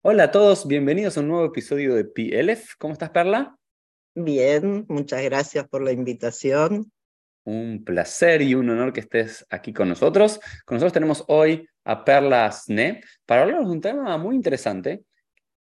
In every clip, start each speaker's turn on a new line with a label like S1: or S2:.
S1: Hola a todos, bienvenidos a un nuevo episodio de PLF. ¿Cómo estás, Perla?
S2: Bien, muchas gracias por la invitación.
S1: Un placer y un honor que estés aquí con nosotros. Con nosotros tenemos hoy a Perla Sne para hablar de un tema muy interesante.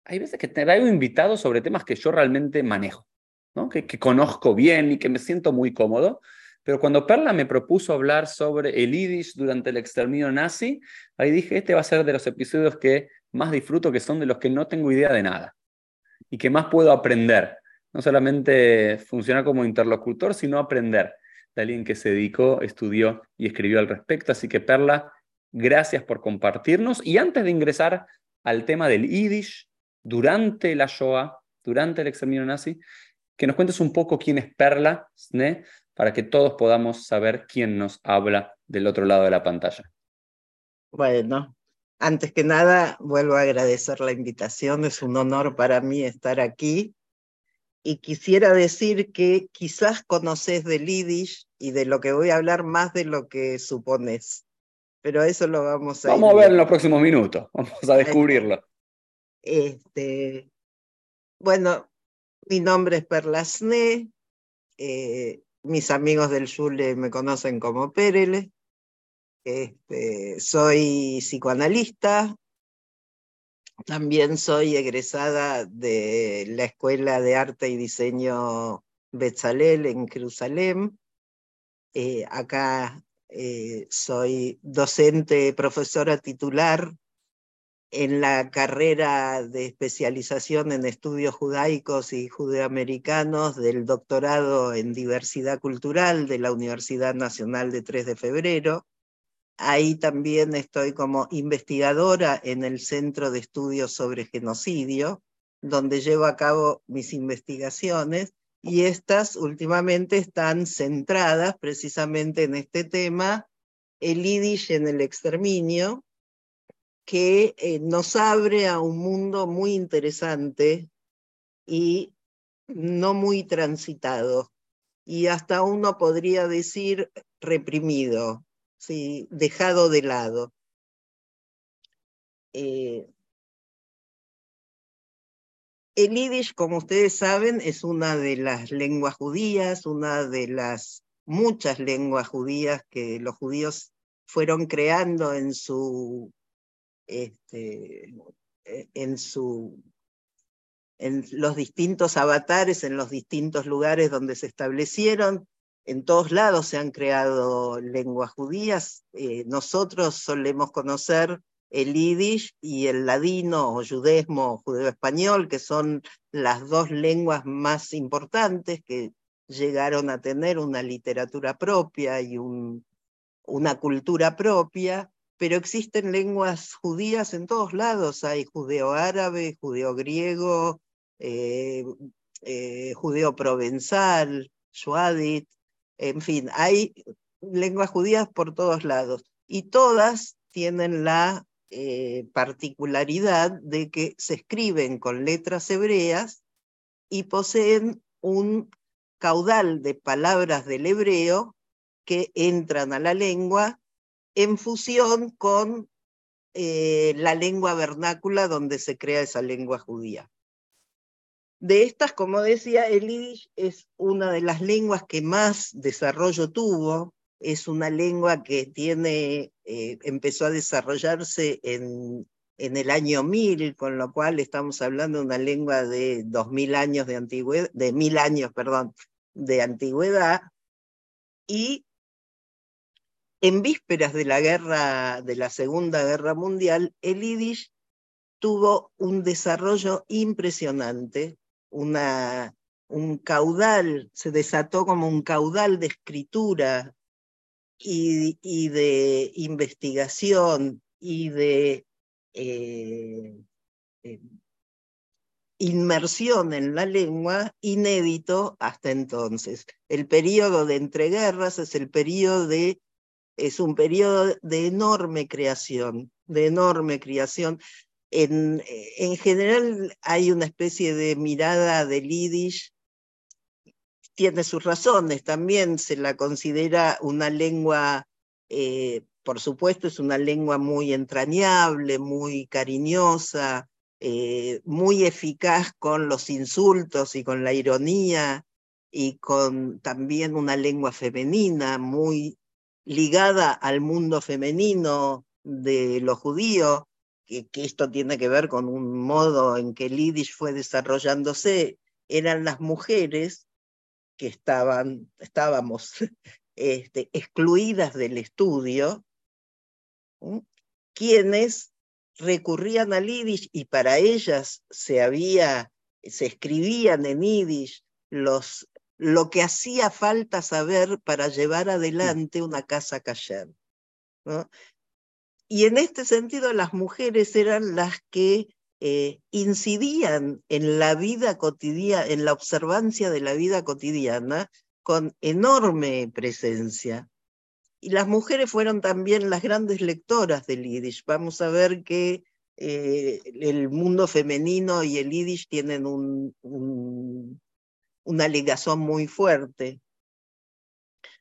S1: Hay veces que traigo invitados sobre temas que yo realmente manejo, ¿no? que, que conozco bien y que me siento muy cómodo. Pero cuando Perla me propuso hablar sobre el Yiddish durante el exterminio nazi, ahí dije, este va a ser de los episodios que más disfruto, que son de los que no tengo idea de nada y que más puedo aprender. No solamente funcionar como interlocutor, sino aprender de alguien que se dedicó, estudió y escribió al respecto. Así que Perla, gracias por compartirnos. Y antes de ingresar al tema del Yiddish, durante la Shoah, durante el exterminio nazi, que nos cuentes un poco quién es Perla Sne, para que todos podamos saber quién nos habla del otro lado de la pantalla.
S2: Bueno, antes que nada, vuelvo a agradecer la invitación. Es un honor para mí estar aquí. Y quisiera decir que quizás conoces del Yiddish y de lo que voy a hablar más de lo que supones. Pero eso lo vamos a
S1: Vamos a ver en los próximos minutos. Vamos a descubrirlo.
S2: Este, bueno, mi nombre es Perlasné. Eh, mis amigos del Yule me conocen como Perele. Este, soy psicoanalista. También soy egresada de la Escuela de Arte y Diseño Betzalel en Jerusalén. Eh, acá eh, soy docente, profesora titular en la carrera de especialización en estudios judaicos y judeoamericanos del doctorado en diversidad cultural de la Universidad Nacional de 3 de Febrero. Ahí también estoy como investigadora en el Centro de Estudios sobre Genocidio, donde llevo a cabo mis investigaciones y estas últimamente están centradas precisamente en este tema, el Yiddish en el exterminio, que eh, nos abre a un mundo muy interesante y no muy transitado, y hasta uno podría decir reprimido, ¿sí? dejado de lado. Eh, el yiddish, como ustedes saben, es una de las lenguas judías, una de las muchas lenguas judías que los judíos fueron creando en su este, e, en, su, en los distintos avatares, en los distintos lugares donde se establecieron. En todos lados se han creado lenguas judías. Eh, nosotros solemos conocer el yiddish y el ladino o judesmo o judeo-español, que son las dos lenguas más importantes que llegaron a tener una literatura propia y un, una cultura propia pero existen lenguas judías en todos lados. Hay judeo-árabe, judeo-griego, eh, eh, judeo-provenzal, shuadit, en fin, hay lenguas judías por todos lados. Y todas tienen la eh, particularidad de que se escriben con letras hebreas y poseen un caudal de palabras del hebreo que entran a la lengua en fusión con eh, la lengua vernácula donde se crea esa lengua judía. De estas, como decía, el yiddish es una de las lenguas que más desarrollo tuvo, es una lengua que tiene, eh, empezó a desarrollarse en, en el año 1000, con lo cual estamos hablando de una lengua de 2000 años de antigüedad, de mil años, perdón, de antigüedad, y en vísperas de la guerra, de la Segunda Guerra Mundial, el Yiddish tuvo un desarrollo impresionante, un caudal, se desató como un caudal de escritura y, y de investigación y de eh, eh, inmersión en la lengua inédito hasta entonces. El periodo de entreguerras es el de es un periodo de enorme creación, de enorme creación. En, en general hay una especie de mirada del Yiddish, tiene sus razones, también se la considera una lengua, eh, por supuesto, es una lengua muy entrañable, muy cariñosa, eh, muy eficaz con los insultos y con la ironía y con también una lengua femenina muy ligada al mundo femenino de los judíos, que, que, esto tiene que ver con un modo en que el yiddish fue desarrollándose, eran las mujeres que estaban, estábamos este, excluidas del estudio, quienes recurrían al yiddish y para ellas se había, se escribían en yiddish los, lo que hacía falta saber para llevar adelante una casa kasher. ¿no? Y en este sentido las mujeres eran las que eh, incidían en la vida cotidiana, en la observancia de la vida cotidiana con enorme presencia. Y las mujeres fueron también las grandes lectoras del Yiddish. Vamos a ver que eh, el mundo femenino y el Yiddish tienen un, un, una ligazón muy fuerte.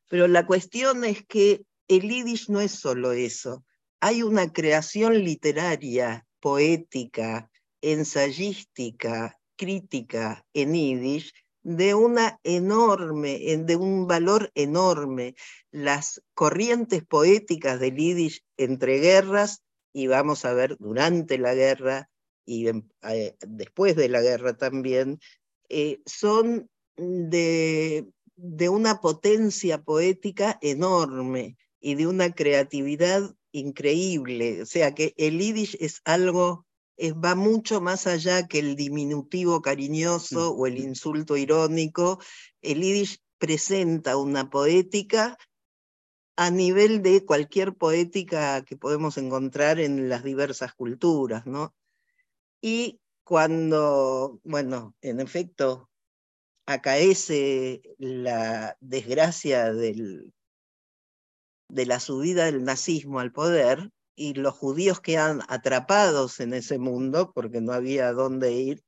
S2: Pero la cuestión es que el Yiddish no es solo eso. Hay una creación literaria, poética, ensayística, crítica en Yiddish de una enorme, de un valor enorme. Las corrientes poéticas del Yiddish entre guerras, y vamos a ver durante la guerra y eh, después de la guerra también, eh, son de, de una potencia poética enorme y de una creatividad increíble. O sea que el Yiddish es algo va mucho más allá que el diminutivo cariñoso o el insulto irónico. El yiddish presenta una poética a nivel de cualquier poética que podemos encontrar en las diversas culturas, ¿no? Y cuando, bueno, en efecto, acaece la desgracia del, de la subida del nazismo al poder, y los judíos quedan atrapados en ese mundo porque no había dónde ir,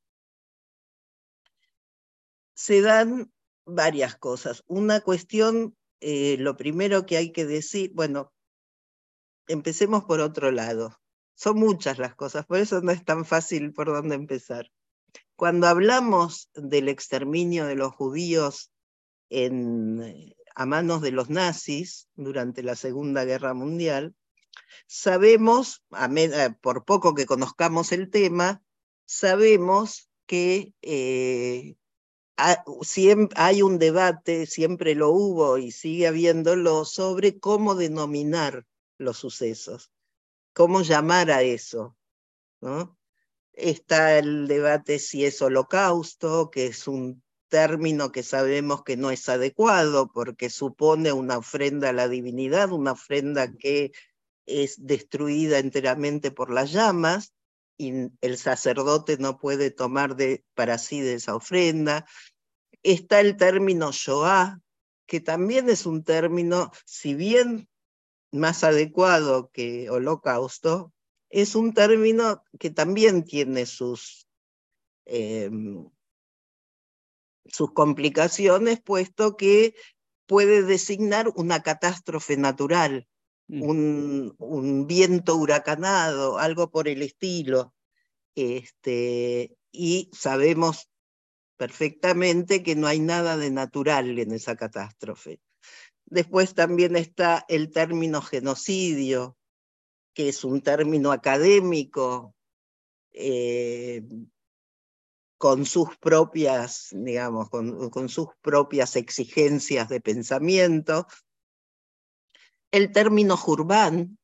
S2: se dan varias cosas. Una cuestión, eh, lo primero que hay que decir, bueno, empecemos por otro lado. Son muchas las cosas, por eso no es tan fácil por dónde empezar. Cuando hablamos del exterminio de los judíos en, a manos de los nazis durante la Segunda Guerra Mundial, Sabemos, eh, por poco que conozcamos el tema, sabemos que eh, hay un debate, siempre lo hubo y sigue habiéndolo, sobre cómo denominar los sucesos, cómo llamar a eso. ¿no? Está el debate si es holocausto, que es un término que sabemos que no es adecuado porque supone una ofrenda a la divinidad, una ofrenda que es destruida enteramente por las llamas y el sacerdote no puede tomar de, para sí de esa ofrenda. Está el término Shoah, que también es un término, si bien más adecuado que holocausto, es un término que también tiene sus, em, sus complicaciones, puesto que puede designar una catástrofe natural Mm. un, un, viento huracanado, algo por el estilo. Este, y sabemos perfectamente que no hay nada de natural en esa catástrofe. Después también está el término genocidio, que es un término académico eh, con sus propias, digamos, con, sus propias exigencias de pensamiento, el término Jurbán,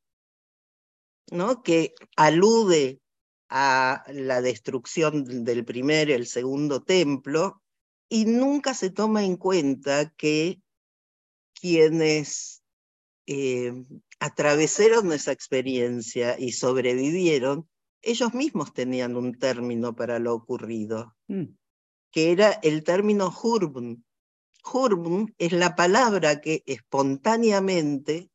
S2: ¿no? que alude a la destrucción del primer y el segundo templo, y nunca se toma en cuenta que quienes eh, atravesaron esa experiencia y sobrevivieron, ellos mismos tenían un término para lo ocurrido, mm. que era el término Hurbn. Hurbn es la palabra que espontáneamente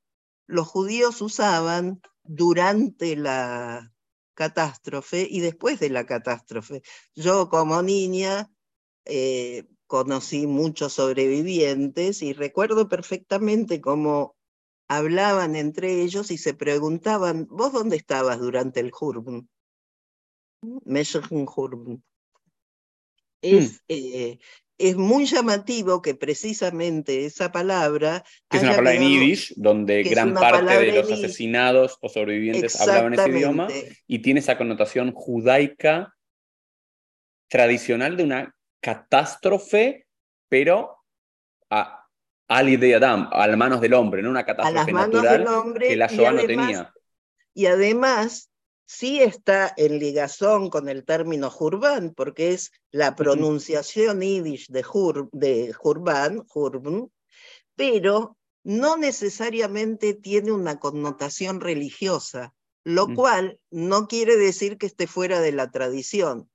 S2: los judíos usaban durante la catástrofe y después de la catástrofe. Yo como niña eh, conocí muchos sobrevivientes y recuerdo perfectamente cómo hablaban entre ellos y se preguntaban, ¿vos dónde estabas durante el Hurbn? Es, hmm. eh, es muy llamativo que precisamente esa palabra...
S1: Que es una palabra en yiddish, donde gran parte de los asesinados o sobrevivientes hablaban ese idioma, y tiene esa connotación judaica tradicional de una catástrofe, pero a Ali de Adam, a las manos del hombre, no una catástrofe natural que la Shoah no tenía.
S2: Y además, sí está en ligazón con el término Jurban, porque es la pronunciación yiddish de, Jur, de Jurban, pero no necesariamente tiene una connotación religiosa, lo mm. cual no quiere decir que esté fuera de la tradición.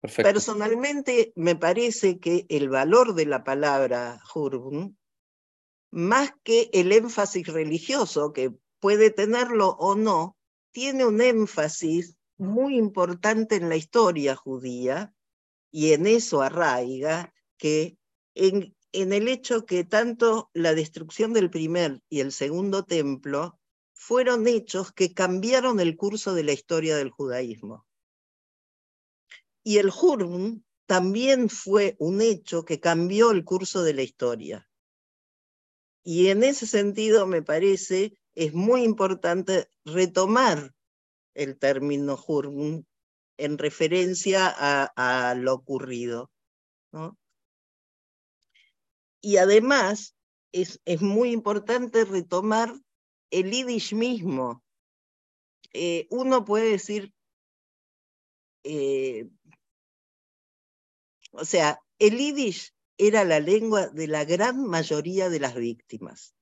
S2: Personalmente me parece que el valor de la palabra Jurban, más que el énfasis religioso, que puede tenerlo o no, tiene un énfasis muy importante en la historia judía y en eso arraiga que en, el hecho que tanto la destrucción del primer y el segundo templo fueron hechos que cambiaron el curso de la historia del judaísmo. Y el Hurm también fue un hecho que cambió el curso de la historia. Y en ese sentido me parece es muy importante retomar el término Hurm en referencia a, lo ocurrido. Y además es, es, muy importante retomar el Yiddish mismo. Eh, uno puede decir, eh, o sea, el Yiddish era la lengua de la gran mayoría de las víctimas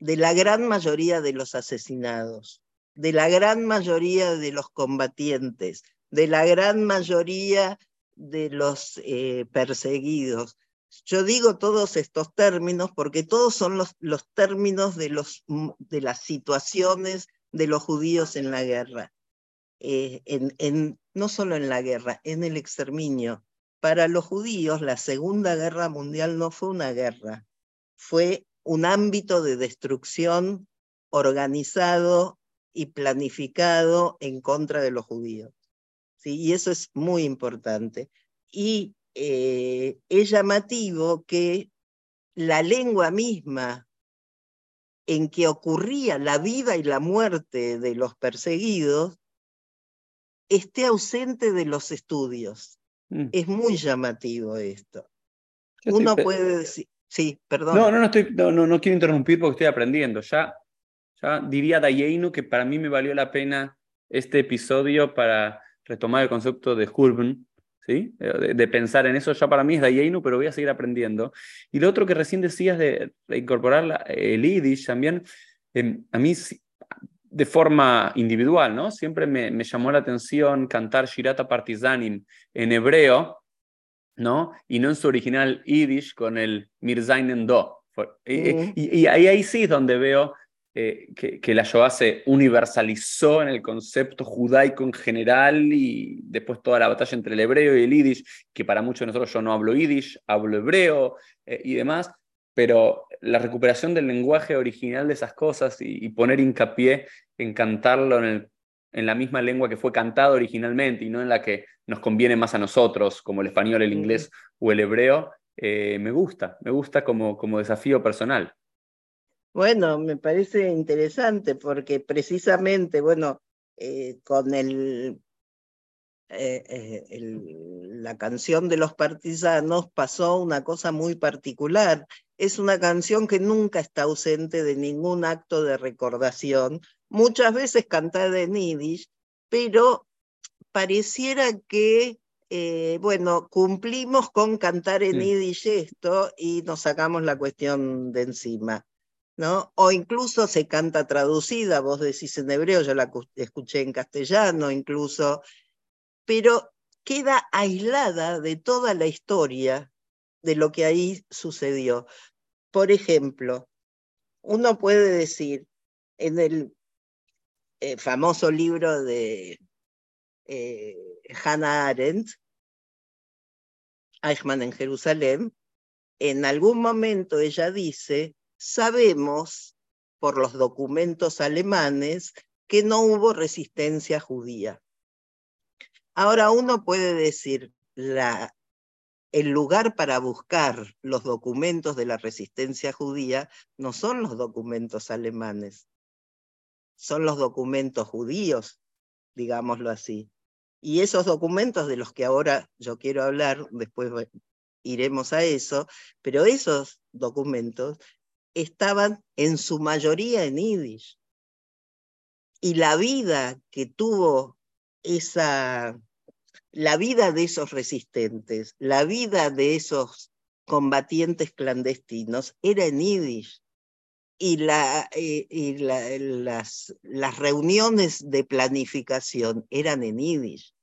S2: de la gran mayoría de los asesinados, de la gran mayoría de los combatientes, de la gran mayoría de los eh, perseguidos. Yo digo todos estos términos porque todos son los, términos de, los, de las situaciones de los judíos en la guerra, eh, en, en, no solo en la guerra, en el exterminio. Para los judíos la Segunda Guerra Mundial no fue una guerra, fue un ámbito de destrucción organizado y planificado en contra de los judíos. ¿sí? Y eso es muy importante. Y eh, es llamativo que la lengua misma en que ocurría la vida y la muerte de los perseguidos esté ausente de los estudios. Mm. Es muy llamativo esto. Uno puede decir, Sí, perdón.
S1: No, no, no, estoy, no, no, quiero interrumpir porque estoy aprendiendo. Ya, ya diría Dayeinu que para mí me valió la pena este episodio para retomar el concepto de Hurban, ¿sí? De, pensar en eso. Ya para mí es Dayeinu, pero voy a seguir aprendiendo. Y lo otro que recién decías de, incorporar el Yiddish también, em, a mí de forma individual, ¿no? Siempre me, me llamó la atención cantar Shirata Partizanim en hebreo, ¿no? Y no en su original Yiddish con el Mirzainen Do. Y, ahí, ahí, sí es donde veo eh, que, que, la Shoah se universalizó en el concepto judaico en general y después toda la batalla entre el hebreo y el Yiddish, que para muchos de nosotros yo no hablo Yiddish, hablo hebreo eh, y demás, pero la recuperación del lenguaje original de esas cosas y, y poner hincapié en cantarlo en el en la misma lengua que fue cantada originalmente y no en la que nos conviene más a nosotros, como el español, el inglés o el hebreo, eh, me gusta, me gusta como, como desafío personal.
S2: Bueno, me parece interesante porque precisamente, bueno, eh, con el, eh, el, la canción de los partisanos pasó una cosa muy particular. Es una canción que nunca está ausente de ningún acto de recordación, muchas veces cantada en yiddish, pero pareciera que, eh, bueno, cumplimos con cantar en yiddish esto y nos sacamos la cuestión de encima. ¿No? O incluso se canta traducida, vos decís en hebreo, yo la escuché en castellano incluso, pero queda aislada de toda la historia de lo que ahí sucedió. Por ejemplo, uno puede decir, en el eh, famoso libro de eh, Hannah Arendt, Eichmann en Jerusalén, en algún momento ella dice, sabemos por los documentos alemanes que no hubo resistencia judía. Ahora uno puede decir, el lugar para buscar los documentos de la resistencia judía no son los documentos alemanes, son los documentos judíos, digámoslo así. Y esos documentos de los que ahora yo quiero hablar, después iremos a eso, pero esos documentos estaban en su mayoría en yiddish. Y la vida que tuvo esa, la vida de esos resistentes, la vida de esos combatientes clandestinos era en yiddish. Y, eh, y las, las reuniones de planificación eran en yiddish.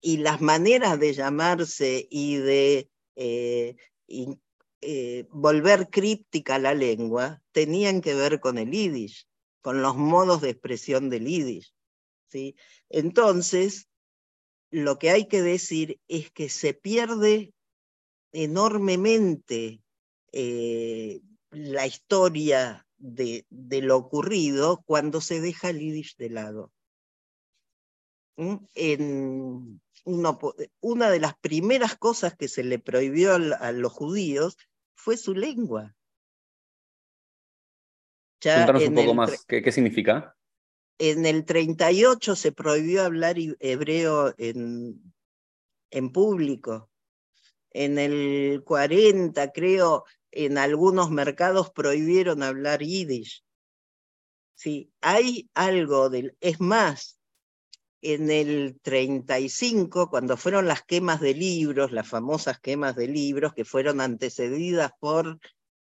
S2: Y las maneras de llamarse y de eh, eh, volver críptica la lengua tenían que ver con el yiddish, con los modos de expresión del yiddish. ¿sí? Entonces, lo que hay que decir es que se pierde enormemente eh, la historia de, de, lo ocurrido cuando se deja el yiddish de lado. ¿Mm? En, una de las primeras cosas que se le prohibió a, los judíos fue su lengua.
S1: Cuéntanos un poco más, ¿Qué, significa?
S2: En el 38 se prohibió hablar hebreo en, en público. En el 40, creo, en algunos mercados prohibieron hablar yiddish. Sí, hay algo del... Es más, en el 35, cuando fueron las quemas de libros, las famosas quemas de libros, que fueron antecedidas por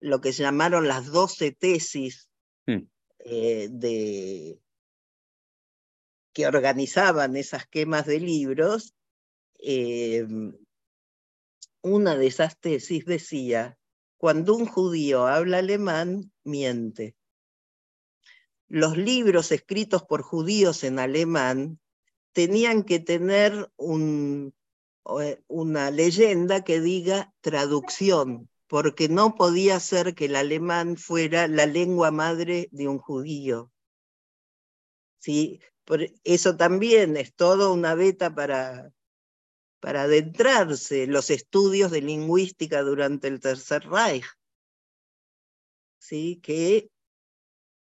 S2: lo que se llamaron las 12 tesis hmm. eh, de, que organizaban esas quemas de libros, eh, una de esas tesis decía, cuando un judío habla alemán, miente. Los libros escritos por judíos en alemán tenían que tener eh, una leyenda que diga traducción, porque no podía ser que el alemán fuera la lengua madre de un judío. ¿Sí? Eso también es toda una beta para, para adentrarse en los estudios de lingüística durante el Tercer Reich. ¿Sí? Que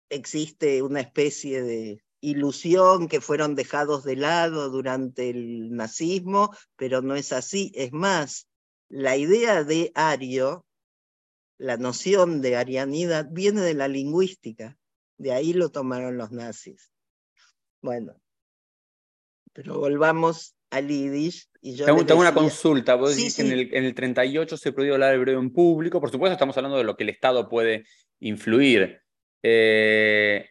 S2: existe una especie de ilusión que fueron dejados de lado durante el nazismo, pero no es así. Es más, la idea de ario, la noción de arianidad, viene de la lingüística. De ahí lo tomaron los nazis. Bueno, pero volvamos al yiddish. Y yo
S1: tengo, una consulta. Vos decís que en el, en el 38 se prohibió hablar hebreo en público. Por supuesto, estamos hablando de lo que el Estado puede influir. Eh,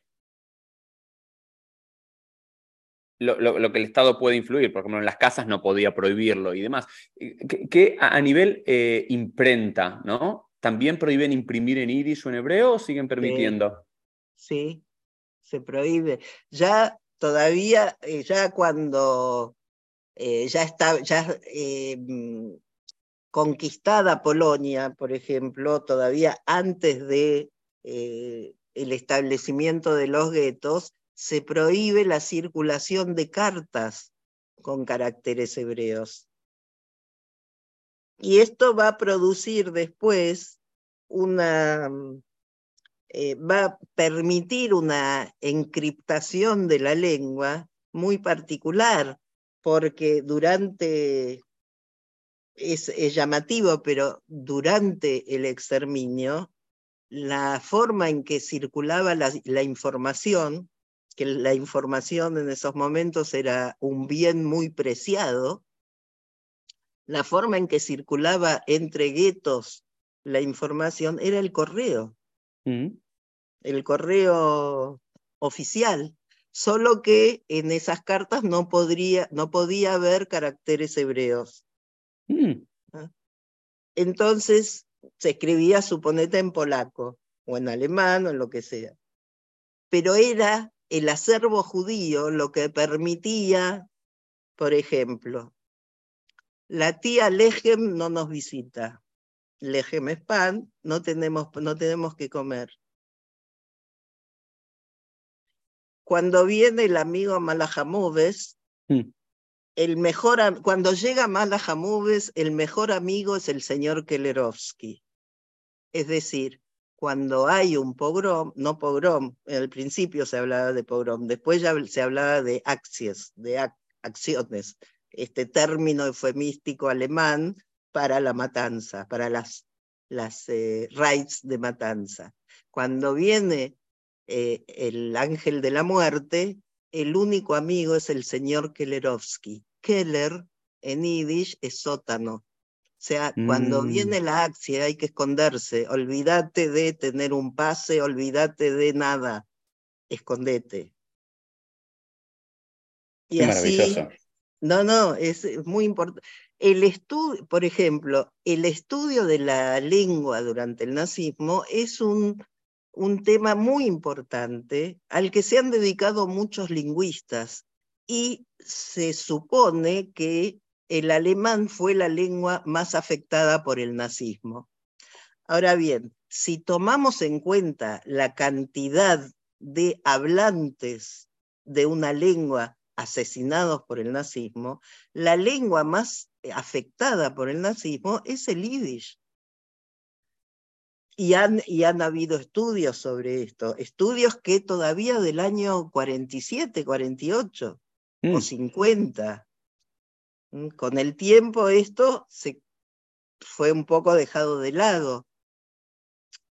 S1: lo, que el Estado puede influir, por ejemplo, en las casas no podía prohibirlo y demás. Eh, que, a, nivel eh, imprenta, ¿no? ¿También prohíben imprimir en iris o en hebreo o siguen permitiendo?
S2: Sí, se prohíbe. Ya todavía, ya cuando ya está, ya mm, conquistada Polonia, por ejemplo, todavía antes de el establecimiento de los guetos, se prohíbe la circulación de cartas con caracteres hebreos. Y esto va a producir después una, eh, va a permitir una encriptación de la lengua muy particular, porque durante, es, llamativo, pero durante el exterminio, la forma en que circulaba la información que la información en esos momentos era un bien muy preciado, la forma en que circulaba entre guetos la información era el correo, mm. el correo oficial, solo que en esas cartas no, podría, no podía haber caracteres hebreos. Mm. ¿Ah? Entonces se escribía, suponete, en polaco o en alemán o en lo que sea. Pero era el acervo judío lo que permitía, por ejemplo, la tía Lejem no nos visita. Lejem es pan, no tenemos, no tenemos que comer. Cuando viene el amigo Malajamoves, mm. el mejor, cuando llega Mala el mejor amigo es el señor Kellerovsky. Es decir, cuando hay un pogrom, no pogrom, al principio se hablaba de pogrom, después ya se hablaba de acciones, de acciones, este término eufemístico alemán para la matanza, para las, las eh, raids de matanza. Cuando viene eh, el ángel de la muerte, el único amigo es el señor Kellerovsky. Keller en yiddish es sótano. O sea, cuando mm. viene la acción hay que esconderse. Olvídate de tener un pase, olvídate de nada. Escondete.
S1: Y así,
S2: no, no, es muy importante. El estudio, por ejemplo, el estudio de la lengua durante el nazismo es un, un tema muy importante al que se han dedicado muchos lingüistas y se supone que el alemán fue la lengua más afectada por el nazismo. Ahora bien, si tomamos en cuenta la cantidad de hablantes de una lengua asesinados por el nazismo, la lengua más afectada por el nazismo es el yiddish. Y han, y han habido estudios sobre esto, estudios que todavía del año 47, 48 o 50 Mm, con el tiempo esto se fue un poco dejado de lado,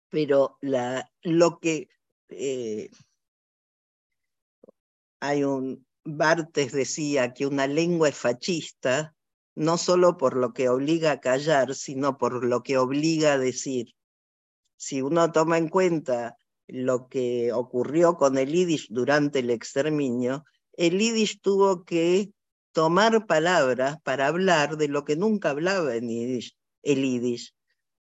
S2: pero la, lo que eh, hay un Bartes decía que una lengua es fascista no solo por lo que obliga a callar, sino por lo que obliga a decir. Si uno toma en cuenta lo que ocurrió con el Yiddish durante el exterminio, el Yiddish tuvo que tomar palabras para hablar de lo que nunca hablaba en el Yiddish.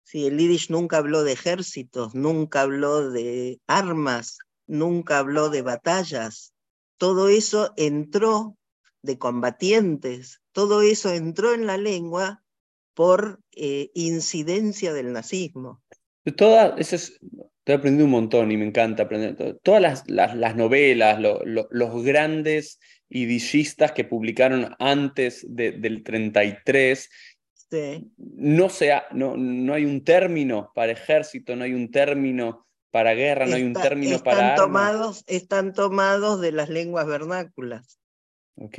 S2: Sí, el Yiddish nunca habló de ejércitos, nunca habló de armas, nunca habló de batallas. Todo eso entró de combatientes, todo eso entró en la lengua por eh, incidencia del nazismo.
S1: Toda, eso es, estoy aprendiendo un montón y me encanta aprender. Todas las, las, novelas, los grandes idillistas que publicaron antes del 33. No, sea, no, no hay un término para ejército, no hay un término para guerra, no hay un término
S2: están
S1: para
S2: tomados, Están tomados de las lenguas vernáculas.
S1: Ok.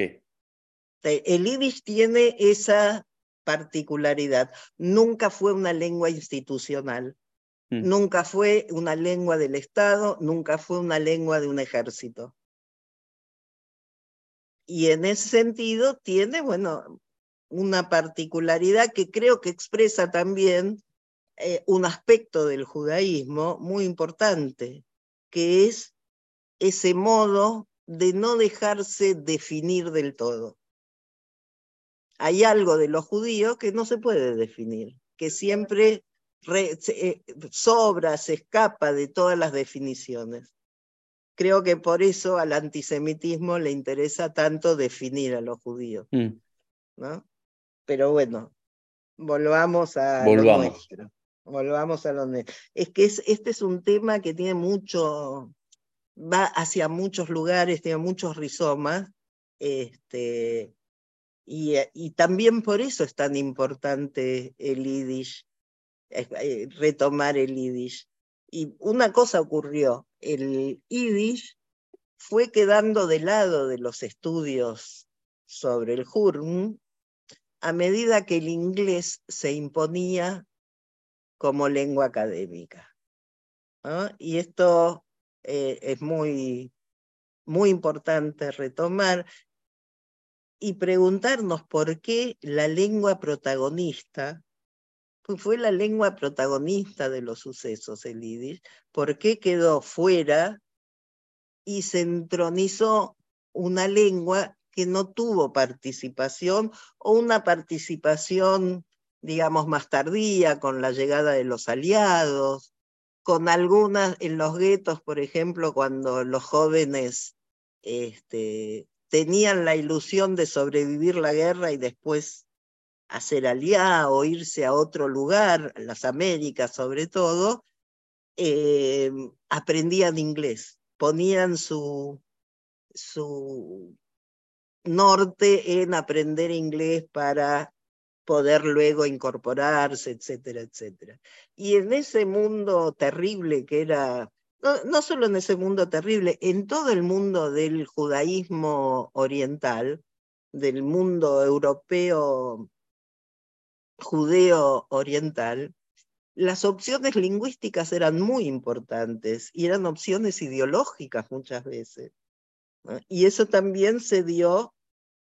S2: El yiddish tiene esa particularidad. Nunca fue una lengua institucional, mm. nunca fue una lengua del Estado, nunca fue una lengua de un ejército. Y en ese sentido tiene, bueno, una particularidad que creo que expresa también eh, un aspecto del judaísmo muy importante, que es ese modo de no dejarse definir del todo. Hay algo de los judíos que no se puede definir, que siempre eh, sobra, se escapa de todas las definiciones. Creo que por eso al antisemitismo le interesa tanto definir a los judíos. Mm. ¿no? Pero bueno, volvamos a lo nuestro. Volvamos a lo nuestro. Es que este es un tema que tiene mucho, va hacia muchos lugares, tiene muchos rizomas, este, y, y también por eso es tan importante el Yiddish, retomar el Yiddish. Y una cosa ocurrió, el Yiddish fue quedando de lado de los estudios sobre el Hurm a medida que el inglés se imponía como lengua académica. Y esto eh, es muy, muy importante retomar y preguntarnos por qué la lengua protagonista fue la lengua protagonista de los sucesos, el yiddish, por qué quedó fuera y se entronizó una lengua que no tuvo participación o una participación, digamos, más tardía con la llegada de los aliados, con algunas en los guetos, por ejemplo, cuando los jóvenes este, tenían la ilusión de sobrevivir la guerra y después hacer aliá o irse a otro lugar, las Américas sobre todo, eh, aprendían inglés, ponían su, su norte en aprender inglés para poder luego incorporarse, etcétera, etcétera. Y en ese mundo terrible que era, no, no, solo en ese mundo terrible, en todo el mundo del judaísmo oriental, del mundo europeo judeo oriental, las opciones lingüísticas eran muy importantes y eran opciones ideológicas muchas veces. Y eso también se dio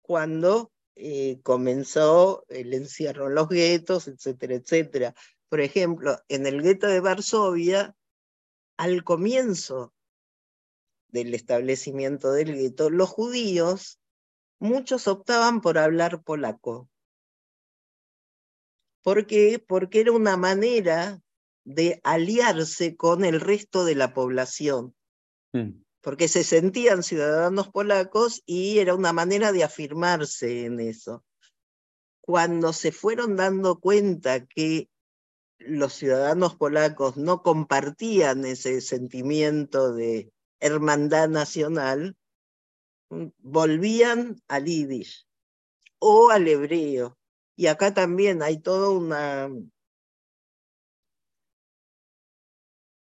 S2: cuando eh, comenzó el encierro en los guetos, etcétera, etcétera. Por ejemplo, en el gueto de Varsovia, al comienzo del establecimiento del gueto, los judíos, muchos optaban por hablar polaco. ¿Por qué? Porque era una manera de aliarse con el resto de la población. Mm porque se sentían ciudadanos polacos y era una manera de afirmarse en eso. Cuando se fueron dando cuenta que los ciudadanos polacos no compartían ese sentimiento de hermandad nacional, volvían al yiddish o al hebreo. Y acá también hay toda una,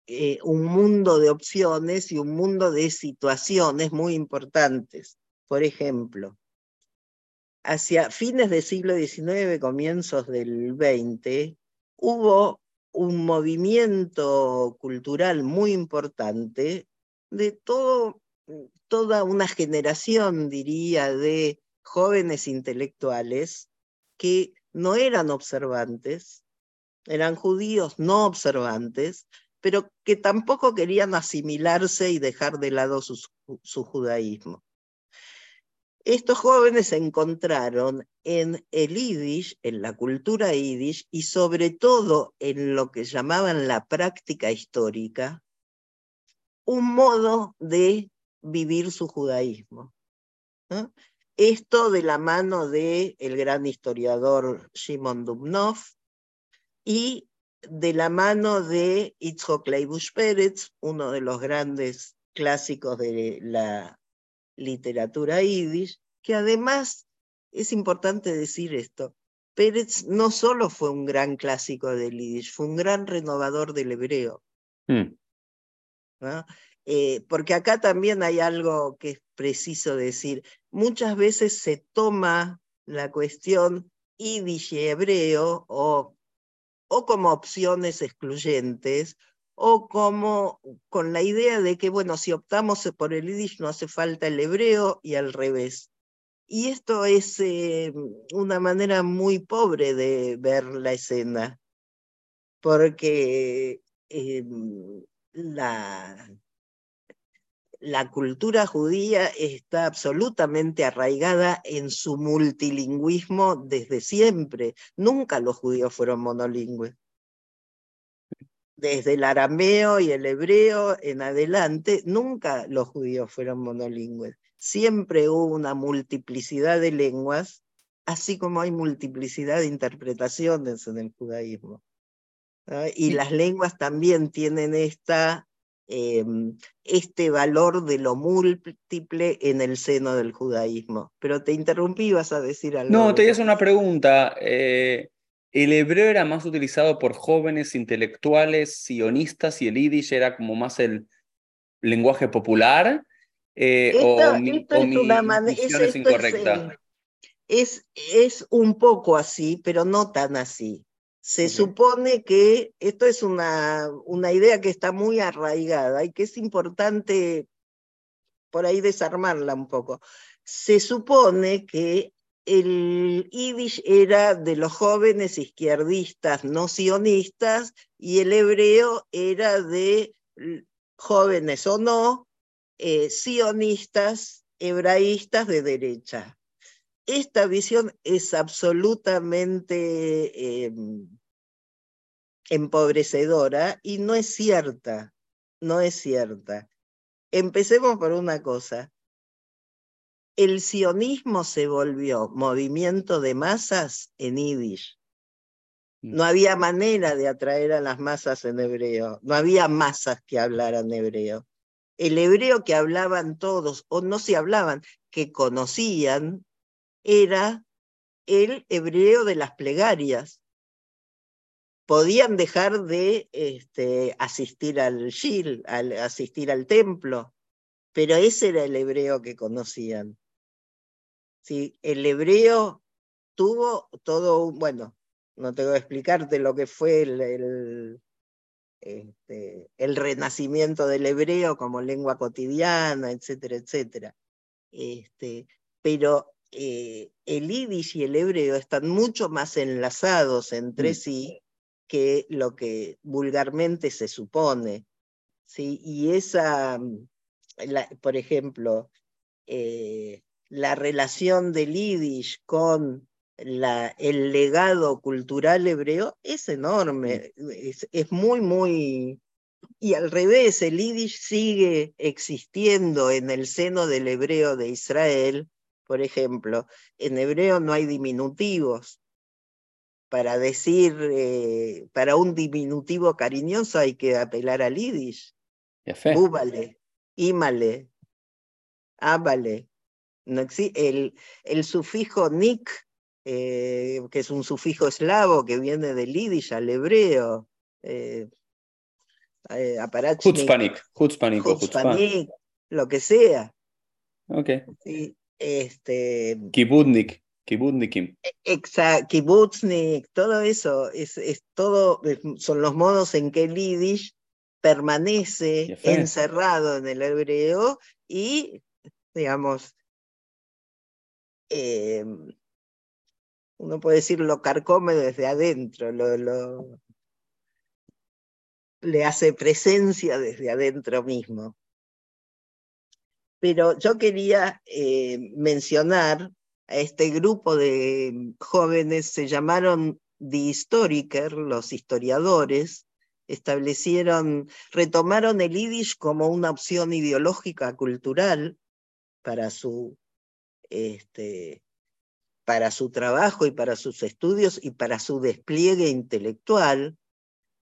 S2: Eh, un mundo de opciones y un mundo de situaciones muy importantes. Por ejemplo, hacia fines del siglo XIX, comienzos del XX, hubo un movimiento cultural muy importante de todo, toda una generación, diría, de jóvenes intelectuales que no eran observantes, eran judíos no observantes, pero que tampoco querían asimilarse y dejar de lado su, judaísmo. Estos jóvenes encontraron en el yiddish, en la cultura yiddish y sobre todo en lo que llamaban la práctica histórica, un modo de vivir su judaísmo. Esto de la mano del el gran historiador Shimon Dubnov y de la mano de Itzhok Leibush Pérez, uno de los grandes clásicos de la literatura yiddish, que además es importante decir esto, Pérez no solo fue un gran clásico del yiddish, fue un gran renovador del hebreo. Hmm. Eh, porque acá también hay algo que es preciso decir. Muchas veces se toma la cuestión yiddish y hebreo o o como opciones excluyentes, o como con la idea de que, bueno, si optamos por el yiddish no hace falta el hebreo y al revés. Y esto es eh, una manera muy pobre de ver la escena, porque eh, la, la cultura judía está absolutamente arraigada en su multilingüismo desde siempre. Nunca los judíos fueron monolingües. Desde el arameo y el hebreo en adelante, nunca los judíos fueron monolingües. Siempre hubo una multiplicidad de lenguas, así como hay multiplicidad de interpretaciones en el judaísmo. Y las lenguas también tienen esta Em, este valor de lo múltiple en el seno del judaísmo. Pero te interrumpí, vas a decir algo.
S1: No, te hice una pregunta. Eh, ¿El hebreo era más utilizado por jóvenes intelectuales sionistas y el yiddish era como más el lenguaje popular?
S2: Eh, o mi, es una es, incorrecta. es, es un poco así, pero no tan así. Se supone que esto es una, una idea que está muy arraigada y que es importante por ahí desarmarla un poco. Se supone que el yiddish era de los jóvenes izquierdistas no sionistas y el hebreo era de jóvenes o no eh, sionistas hebraístas de derecha. Esta visión es absolutamente em, empobrecedora y no es cierta, no es cierta. Empecemos por una cosa. El sionismo se volvió movimiento de masas en yiddish. Mm. No había manera de atraer a las masas en hebreo, no había masas que hablaran hebreo. El hebreo que hablaban todos, o no se hablaban, que conocían era el hebreo de las plegarias. Podían dejar de este, asistir al shil, al, asistir al templo, pero ese era el hebreo que conocían. El hebreo tuvo todo, bueno, no tengo que explicarte lo que fue el, este, el renacimiento del hebreo como lengua cotidiana, etcétera, etcétera. Este, pero eh, el yiddish y el hebreo están mucho más enlazados entre mm. sí que lo que vulgarmente se supone. ¿sí? Y esa, mm, por ejemplo, eh, la relación del yiddish con la, el legado cultural hebreo es enorme, mm. es, es, muy, muy... Y al revés, el yiddish sigue existiendo en el seno del hebreo de Israel, por ejemplo, en hebreo no hay diminutivos. Para decir, eh, para un diminutivo cariñoso hay que apelar al yiddish. Búbale, ímale, ábale. No el, el sufijo nik, eh, que es un sufijo eslavo que viene del yiddish al hebreo. Eh,
S1: eh Hutzpanik,
S2: Hutzpanik, lo que sea.
S1: Okay.
S2: Sí, este,
S1: Kibutnik, Kibutnikim.
S2: Exacto, Kibutznik, todo eso, es, es, todo, son los modos en que el Yiddish permanece encerrado en el hebreo y, digamos, eh, uno puede decir lo carcome desde adentro, lo, lo, le hace presencia desde adentro mismo. Pero yo quería eh, mencionar a este grupo de jóvenes, se llamaron The Historiker, los historiadores, establecieron, retomaron el yiddish como una opción ideológica cultural para su, este, para su trabajo y para sus estudios y para su despliegue intelectual.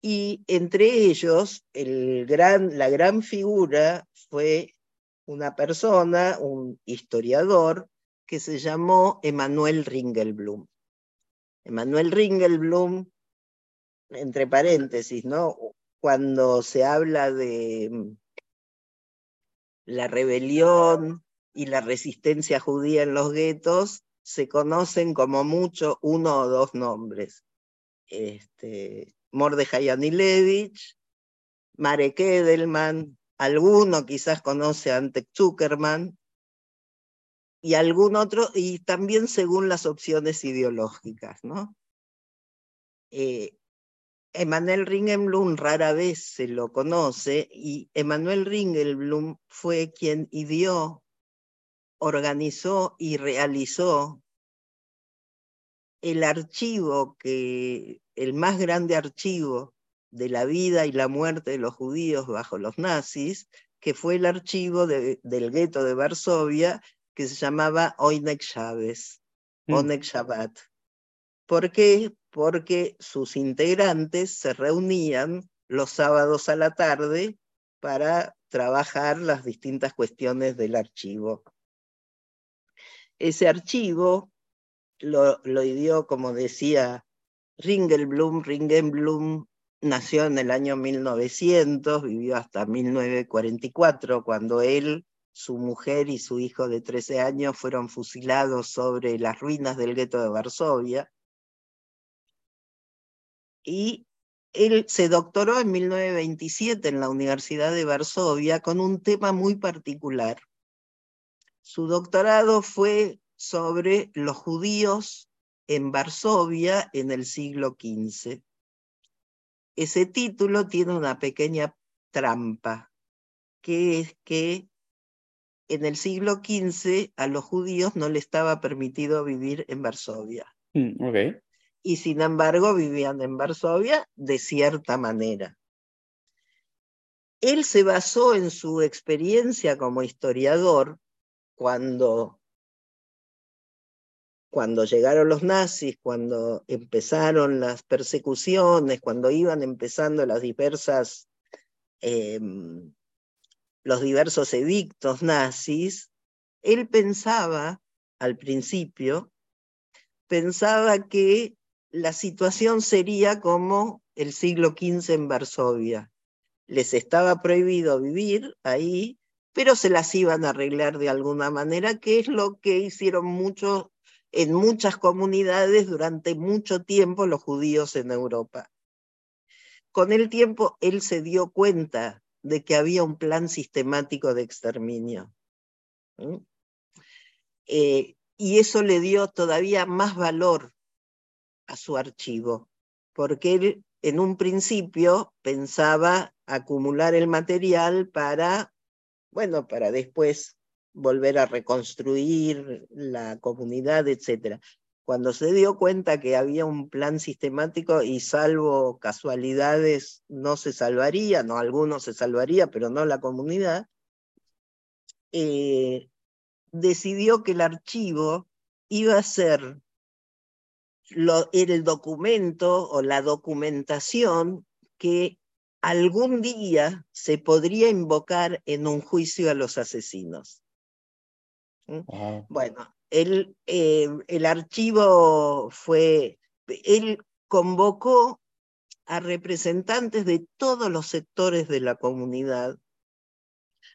S2: Y entre ellos, el gran, la gran figura fue una persona, un historiador, que se llamó Emanuel Ringelblum. Emanuel Ringelblum, entre paréntesis, ¿no? Cuando se habla de mm, la rebelión y la resistencia judía en los guetos, se conocen como mucho uno o dos nombres. Este, Mordejai Marek Edelman, Alguno quizás conoce a Ante Zuckerman y algún otro, y también según las opciones ideológicas, ¿no? Eh, Emanuel Ringelblum rara vez se lo conoce y Emanuel Ringelblum fue quien ideó, organizó y realizó el archivo que, el más grande archivo de la vida y la muerte de los judíos bajo los nazis, que fue el archivo del gueto de Varsovia que se llamaba Oinek Chávez, mm. Onek Shabbat. ¿Por qué? Porque sus integrantes se reunían los sábados a la tarde para trabajar las distintas cuestiones del archivo. Ese archivo lo, lo como decía Ringelblum, Ringelblum nació en el año 1900, vivió hasta 1944, cuando él, su mujer y su hijo de 13 años fueron fusilados sobre las ruinas del gueto de Varsovia. Y él se doctoró en 1927 en la Universidad de Varsovia con un tema muy particular. Su doctorado fue sobre los judíos en Varsovia en el siglo XV ese título tiene una pequeña trampa, que es que en el siglo XV a los judíos no le estaba permitido vivir en Varsovia.
S1: Mm,
S2: y sin embargo vivían en Varsovia de cierta manera. Él se basó en su experiencia como historiador cuando cuando llegaron los nazis, cuando empezaron las persecuciones, cuando iban empezando las diversas, em, los diversos edictos nazis, él pensaba, al principio, pensaba que la situación sería como el siglo XV en Varsovia. Les estaba prohibido vivir ahí, pero se las iban a arreglar de alguna manera, que es lo que hicieron muchos en muchas comunidades durante mucho tiempo los judíos en Europa. Con el tiempo él se dio cuenta de que había un plan sistemático de exterminio. Eh, y eso le dio todavía más valor a su archivo, porque él en un principio pensaba acumular el material para, bueno, para después volver a reconstruir la comunidad, etc. Cuando se dio cuenta que había un plan sistemático y salvo casualidades no se salvaría, no algunos se salvaría, pero no la comunidad, eh, decidió que el archivo iba a ser el documento o la documentación que algún día se podría invocar en un juicio a los asesinos. Bueno, el, eh, el archivo fue, él convocó a representantes de todos los sectores de la comunidad,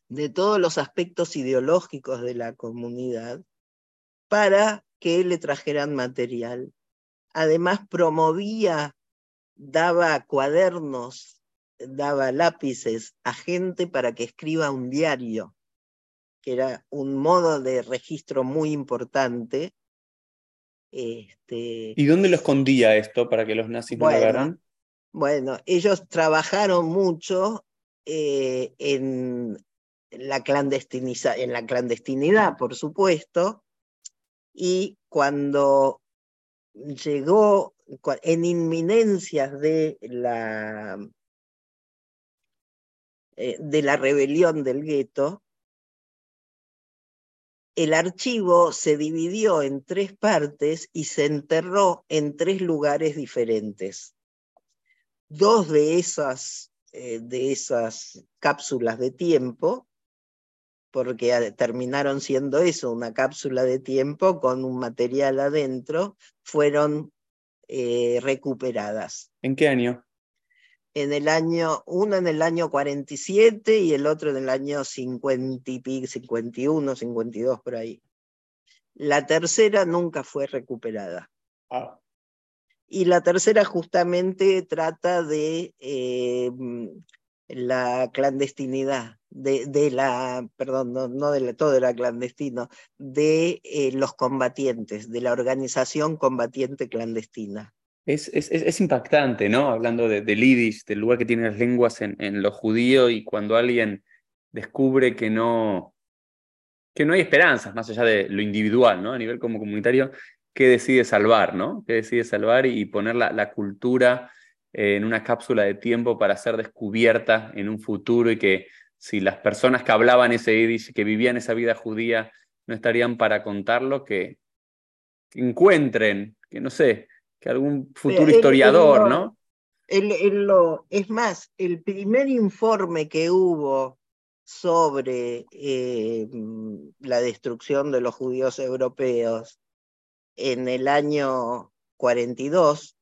S2: de todos los aspectos ideológicos de la comunidad, para que le trajeran material. Además, promovía, daba cuadernos, daba lápices a gente para que escriba un diario que era un modo de registro muy importante. Este,
S1: ¿Y dónde lo escondía esto para que los nazis no lo agarran?
S2: Bueno, ellos trabajaron mucho eh, en, la en la clandestinidad, por supuesto, y cuando llegó en inminencias de la, eh, de la rebelión del gueto, el archivo se dividió en tres partes y se enterró en tres lugares diferentes. Dos de esas, eh, de esas cápsulas de tiempo, porque terminaron siendo eso, una cápsula de tiempo con un material adentro, fueron eh, recuperadas.
S1: ¿En qué año?
S2: En el año, uno en el año 47 y el otro en el año 50 y 51, 52 por ahí. La tercera nunca fue recuperada. Ah. Y la tercera justamente trata de eh, la clandestinidad, de, de, la, perdón, no, de todo era clandestino, de eh, los combatientes, de la organización combatiente clandestina.
S1: Es, es, impactante, ¿no? Hablando de, del Yiddish, del lugar que tienen las lenguas en, en lo judío y cuando alguien descubre que no, que no hay esperanzas más allá de lo individual, ¿no? A nivel como comunitario, que decide salvar, ¿no? Que decide salvar y poner la, la cultura en una cápsula de tiempo para ser descubierta en un futuro y que si las personas que hablaban ese Yiddish, que vivían esa vida judía, no estarían para contarlo, que, que encuentren, que no sé, que algún futuro historiador, ¿no?
S2: lo, es más, el primer informe que hubo sobre eh, la destrucción de los judíos europeos en el año 42,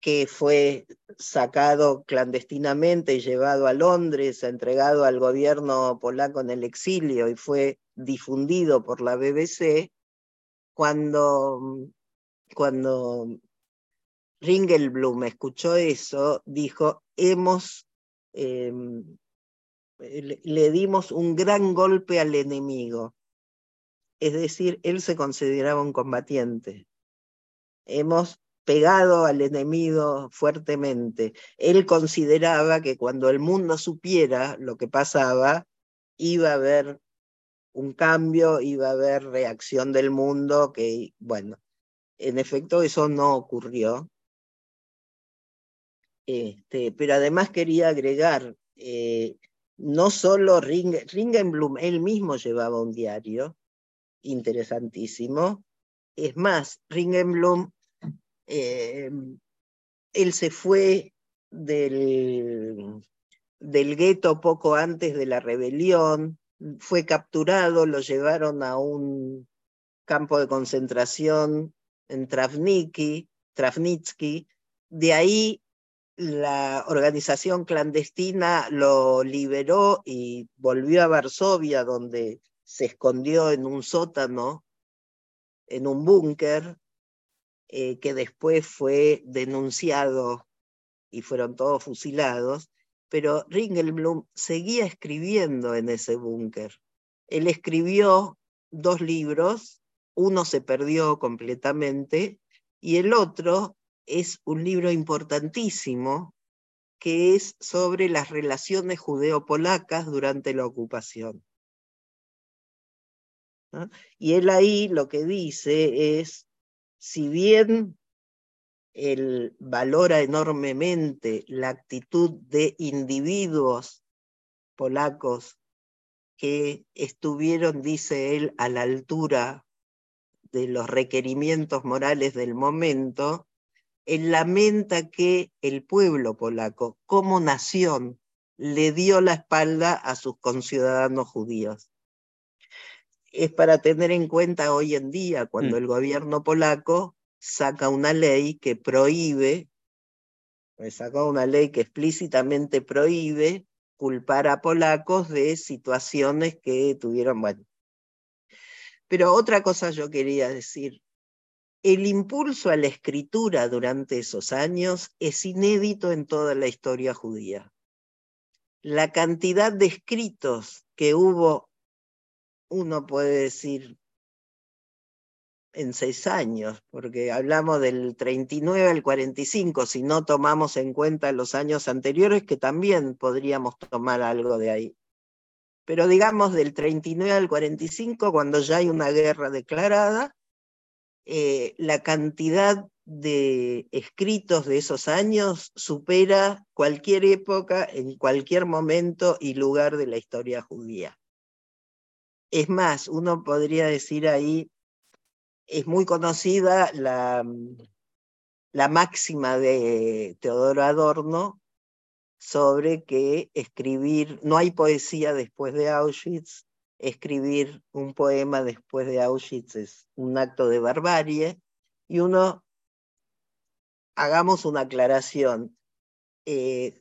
S2: que fue sacado clandestinamente y llevado a Londres, entregado al gobierno polaco en el exilio y fue difundido por la BBC, cuando cuando Ringelblum escuchó eso, dijo, hemos, em, le, dimos un gran golpe al enemigo. Es decir, él se consideraba un combatiente. Hemos pegado al enemigo fuertemente. Él consideraba que cuando el mundo supiera lo que pasaba, iba a haber un cambio, iba a haber reacción del mundo, que, bueno, en efecto, eso no ocurrió. Este, pero además quería agregar, eh, no solo Ring, Ringenblum, él mismo llevaba un diario interesantísimo. Es más, Ringenblum, eh, él se fue del, del gueto poco antes de la rebelión, fue capturado, lo llevaron a un campo de concentración en Travniki, Travnitsky. De ahí la organización clandestina lo liberó y volvió a Varsovia, donde se escondió en un sótano, en un búnker, eh, que después fue denunciado y fueron todos fusilados, pero Ringelblum seguía escribiendo en ese búnker. Él escribió dos libros, uno se perdió completamente y el otro es un libro importantísimo que es sobre las relaciones judeo-polacas durante la ocupación. Y él ahí lo que dice es, si bien él valora enormemente la actitud de individuos polacos que estuvieron, dice él, a la altura de los requerimientos morales del momento, él lamenta que el pueblo polaco, como nación, le dio la espalda a sus conciudadanos judíos. Es para tener en cuenta hoy en día, cuando mm. el gobierno polaco saca una ley que prohíbe, pues saca una ley que explícitamente prohíbe culpar a polacos de situaciones que tuvieron, bueno. Pero otra cosa yo quería decir, el impulso a la escritura durante esos años es inédito en toda la historia judía. La cantidad de escritos que hubo, uno puede decir, en seis años, porque hablamos del 39 al 45, si no tomamos en cuenta los años anteriores, que también podríamos tomar algo de ahí. Pero digamos del 39 al 45, cuando ya hay una guerra declarada, eh, la cantidad de escritos de esos años supera cualquier época, en cualquier momento y lugar de la historia judía. Es más, uno podría decir ahí, es muy conocida la, la máxima de Teodoro Adorno sobre que escribir, no hay poesía después de Auschwitz, escribir un poema después de Auschwitz es un acto de barbarie y uno, hagamos una aclaración, eh,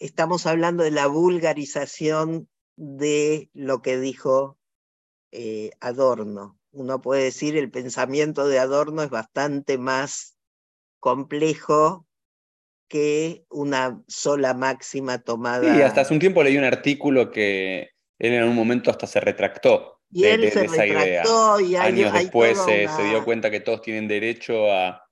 S2: estamos hablando de la vulgarización de lo que dijo eh, Adorno. Uno puede decir el pensamiento de Adorno es bastante más complejo que una sola máxima tomada.
S1: Sí, hasta hace un tiempo leí un artículo que él en un momento hasta se retractó
S2: y él se esa retractó
S1: idea. Y Años después se, dio cuenta que todos tienen derecho a,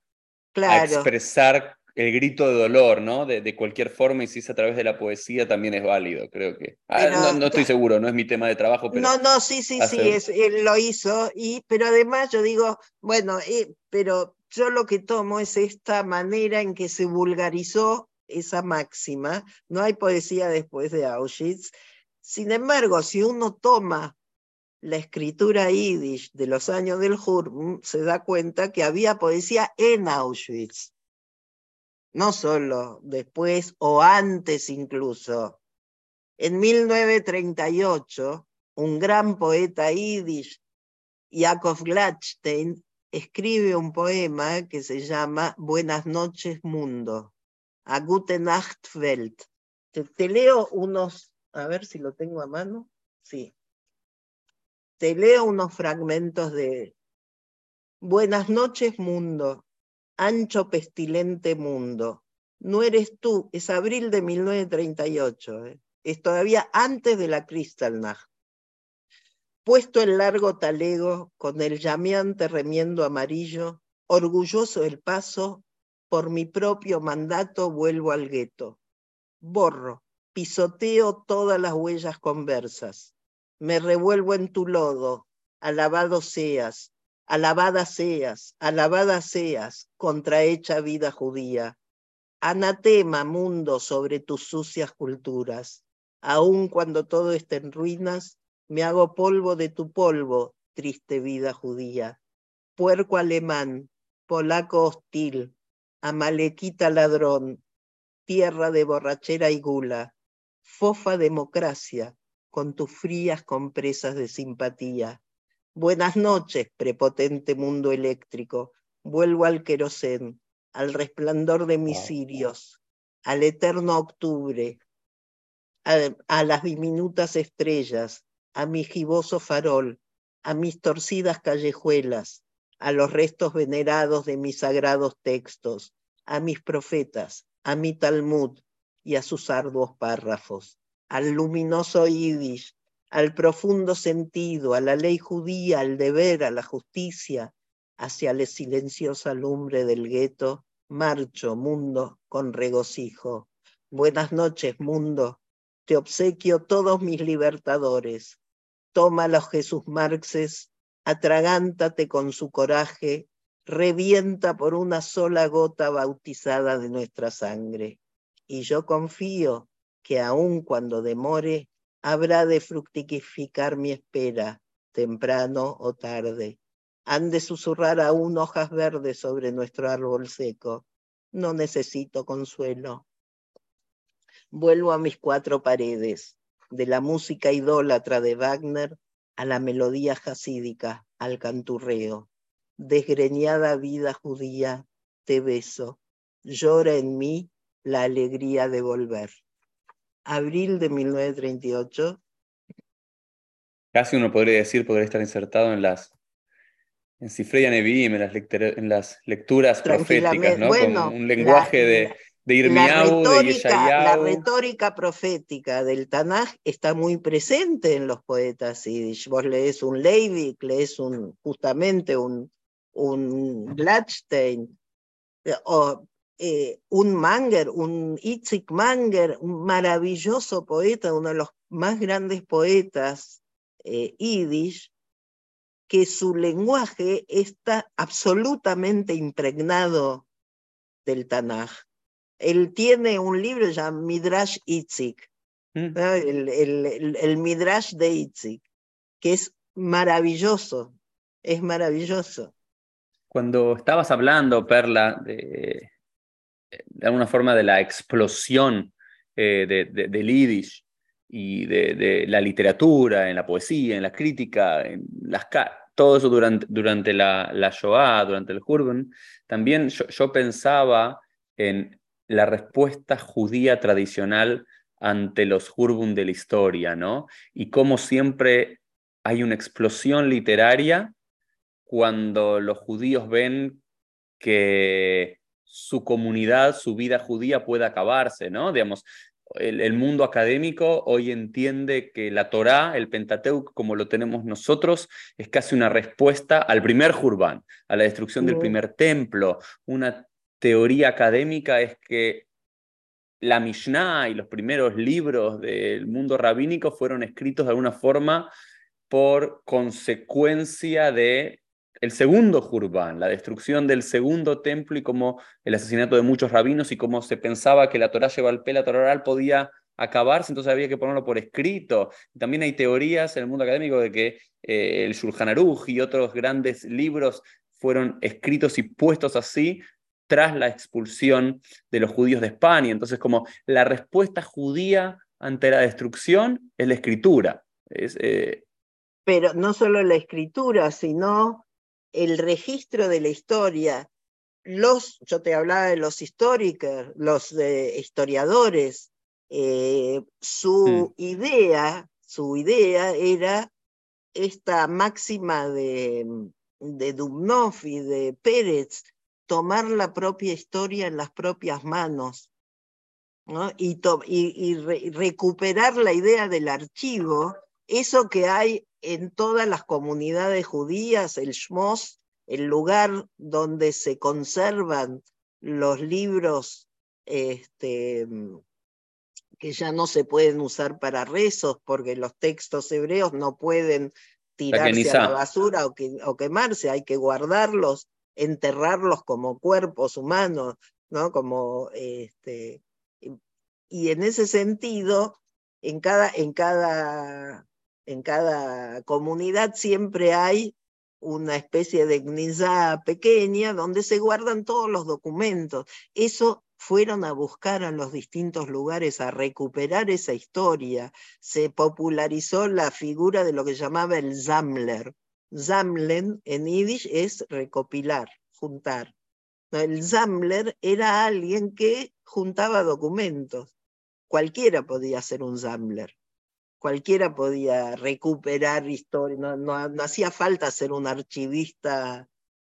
S1: expresar el grito de dolor, ¿no? De, cualquier forma, y si es a través de la poesía también es válido, creo que. Ah, no, estoy seguro, no es mi tema de trabajo, pero.
S2: No, no, sí, sí, sí, él lo hizo, y, pero además yo digo, bueno, eh, pero yo lo que tomo es esta manera en que se vulgarizó esa máxima. No hay poesía después de Auschwitz. Sin embargo, si uno toma la escritura yiddish de los años del Hurm, se da cuenta que había poesía en Auschwitz. No solo después o antes incluso. En 1938, un gran poeta yiddish, Yakov Gladstein, escribe un poema que se llama Buenas noches mundo, a Gute Nacht Welt. te leo unos a ver si lo tengo a mano. Sí. Te leo unos fragmentos de Buenas noches, mundo, ancho pestilente mundo. No eres tú, es abril de 1938, ¿eh? es todavía antes de la Kristallnacht. Puesto el largo talego, con el llameante remiendo amarillo, orgulloso el paso, por mi propio mandato vuelvo al gueto. Borro, pisoteo todas las huellas conversas. Me revuelvo en tu lodo, alabado seas, alabada seas, alabada seas, contrahecha vida judía. Anatema, mundo, sobre tus sucias culturas. Aun cuando todo esté en ruinas, me hago polvo de tu polvo, triste vida judía. Puerco alemán, polaco hostil, amalequita ladrón, tierra de borrachera y gula, fofa democracia, con tus frías compresas de simpatía. Buenas noches, prepotente mundo eléctrico. Vuelvo al querosén, al resplandor de mis cirios, al eterno octubre, a, las diminutas estrellas, a mi giboso farol, a mis torcidas callejuelas, a los restos venerados de mis sagrados textos, a mis profetas, a mi Talmud y a sus arduos párrafos, al luminoso Yiddish, al profundo sentido, a la ley judía, al deber, a la justicia, hacia la silenciosa lumbre del gueto, marcho, mundo, con regocijo. Buenas noches, mundo, te obsequio todos mis libertadores. Tómalos, Jesús Marxes, atragántate con su coraje, revienta por una sola gota bautizada de nuestra sangre. Y yo confío que aun cuando demore, habrá de fructificar mi espera, temprano o tarde. Han de susurrar aún hojas verdes sobre nuestro árbol seco. No necesito consuelo. Vuelvo a mis cuatro paredes, de la música idólatra de Wagner a la melodía jasídica, al canturreo. Desgreñada vida judía, te beso. Llora en mí la alegría de volver. Abril de 1938.
S1: Casi uno podría decir, podría estar insertado en las en Sifreya Nevi'im, en las, en las lecturas proféticas, ¿no? Con un lenguaje de, de Irmiau,
S2: de La retórica profética del Tanaj está muy presente en los poetas y Vos lees un Leivik, lees un, justamente un, un Gladstein, o eh, un Manger, un Itzik Manger, un maravilloso poeta, uno de los más grandes poetas eh, yiddish, que su lenguaje está absolutamente impregnado del Tanaj él tiene un libro llamado Midrash Itzik, mm. el, Midrash de Itzik, que es maravilloso, es maravilloso.
S1: Cuando estabas hablando, Perla, de, de alguna forma de la explosión eh, de, del Yiddish y de, la literatura, en la poesía, en la crítica, en las todo eso durante, durante la, la Shoah, durante el Hurban, también yo pensaba en la respuesta judía tradicional ante los Hurbun de la historia, ¿no? Y cómo siempre hay una explosión literaria cuando los judíos ven que su comunidad, su vida judía puede acabarse, ¿no? Digamos, el, mundo académico hoy entiende que la Torá, el Pentateuch, como lo tenemos nosotros, es casi una respuesta al primer Jurban, a la destrucción del primer templo, una teoría académica es que la Mishnah y los primeros libros del mundo rabínico fueron escritos de alguna forma por consecuencia de el segundo Jurban, la destrucción del segundo templo y como el asesinato de muchos rabinos y cómo se pensaba que la Torah pelo, la Torah oral podía acabarse, entonces había que ponerlo por escrito. También hay teorías en el mundo académico de que eh, el Shulchan Aruch y otros grandes libros fueron escritos y puestos así tras la expulsión de los judíos de España. Entonces, como la respuesta judía ante la destrucción es la escritura. Eh,
S2: Pero no solo la escritura, sino el registro de la historia. Los, yo te hablaba de los históricos, los historiadores, eh, su mm. idea, su idea era esta máxima de, de Dubnov y de Pérez, tomar la propia historia en las propias manos y, recuperar la idea del archivo, eso que hay en todas las comunidades judías, el Shmos, el lugar donde se conservan los libros este, que ya no se pueden usar para rezos porque los textos hebreos no pueden tirarse a la basura o, o quemarse, hay que guardarlos enterrarlos como cuerpos humanos, ¿no? Como, este, y en ese sentido, en cada, en cada, en cada comunidad siempre hay una especie de gnizá pequeña donde se guardan todos los documentos. Eso fueron a buscar a los distintos lugares a recuperar esa historia, se popularizó la figura de lo que llamaba el Sammler. Samlen en yiddish es recopilar, juntar. El Sammler era alguien que juntaba documentos. Cualquiera podía ser un Sammler. Cualquiera podía recuperar historia. No, no, hacía falta ser un archivista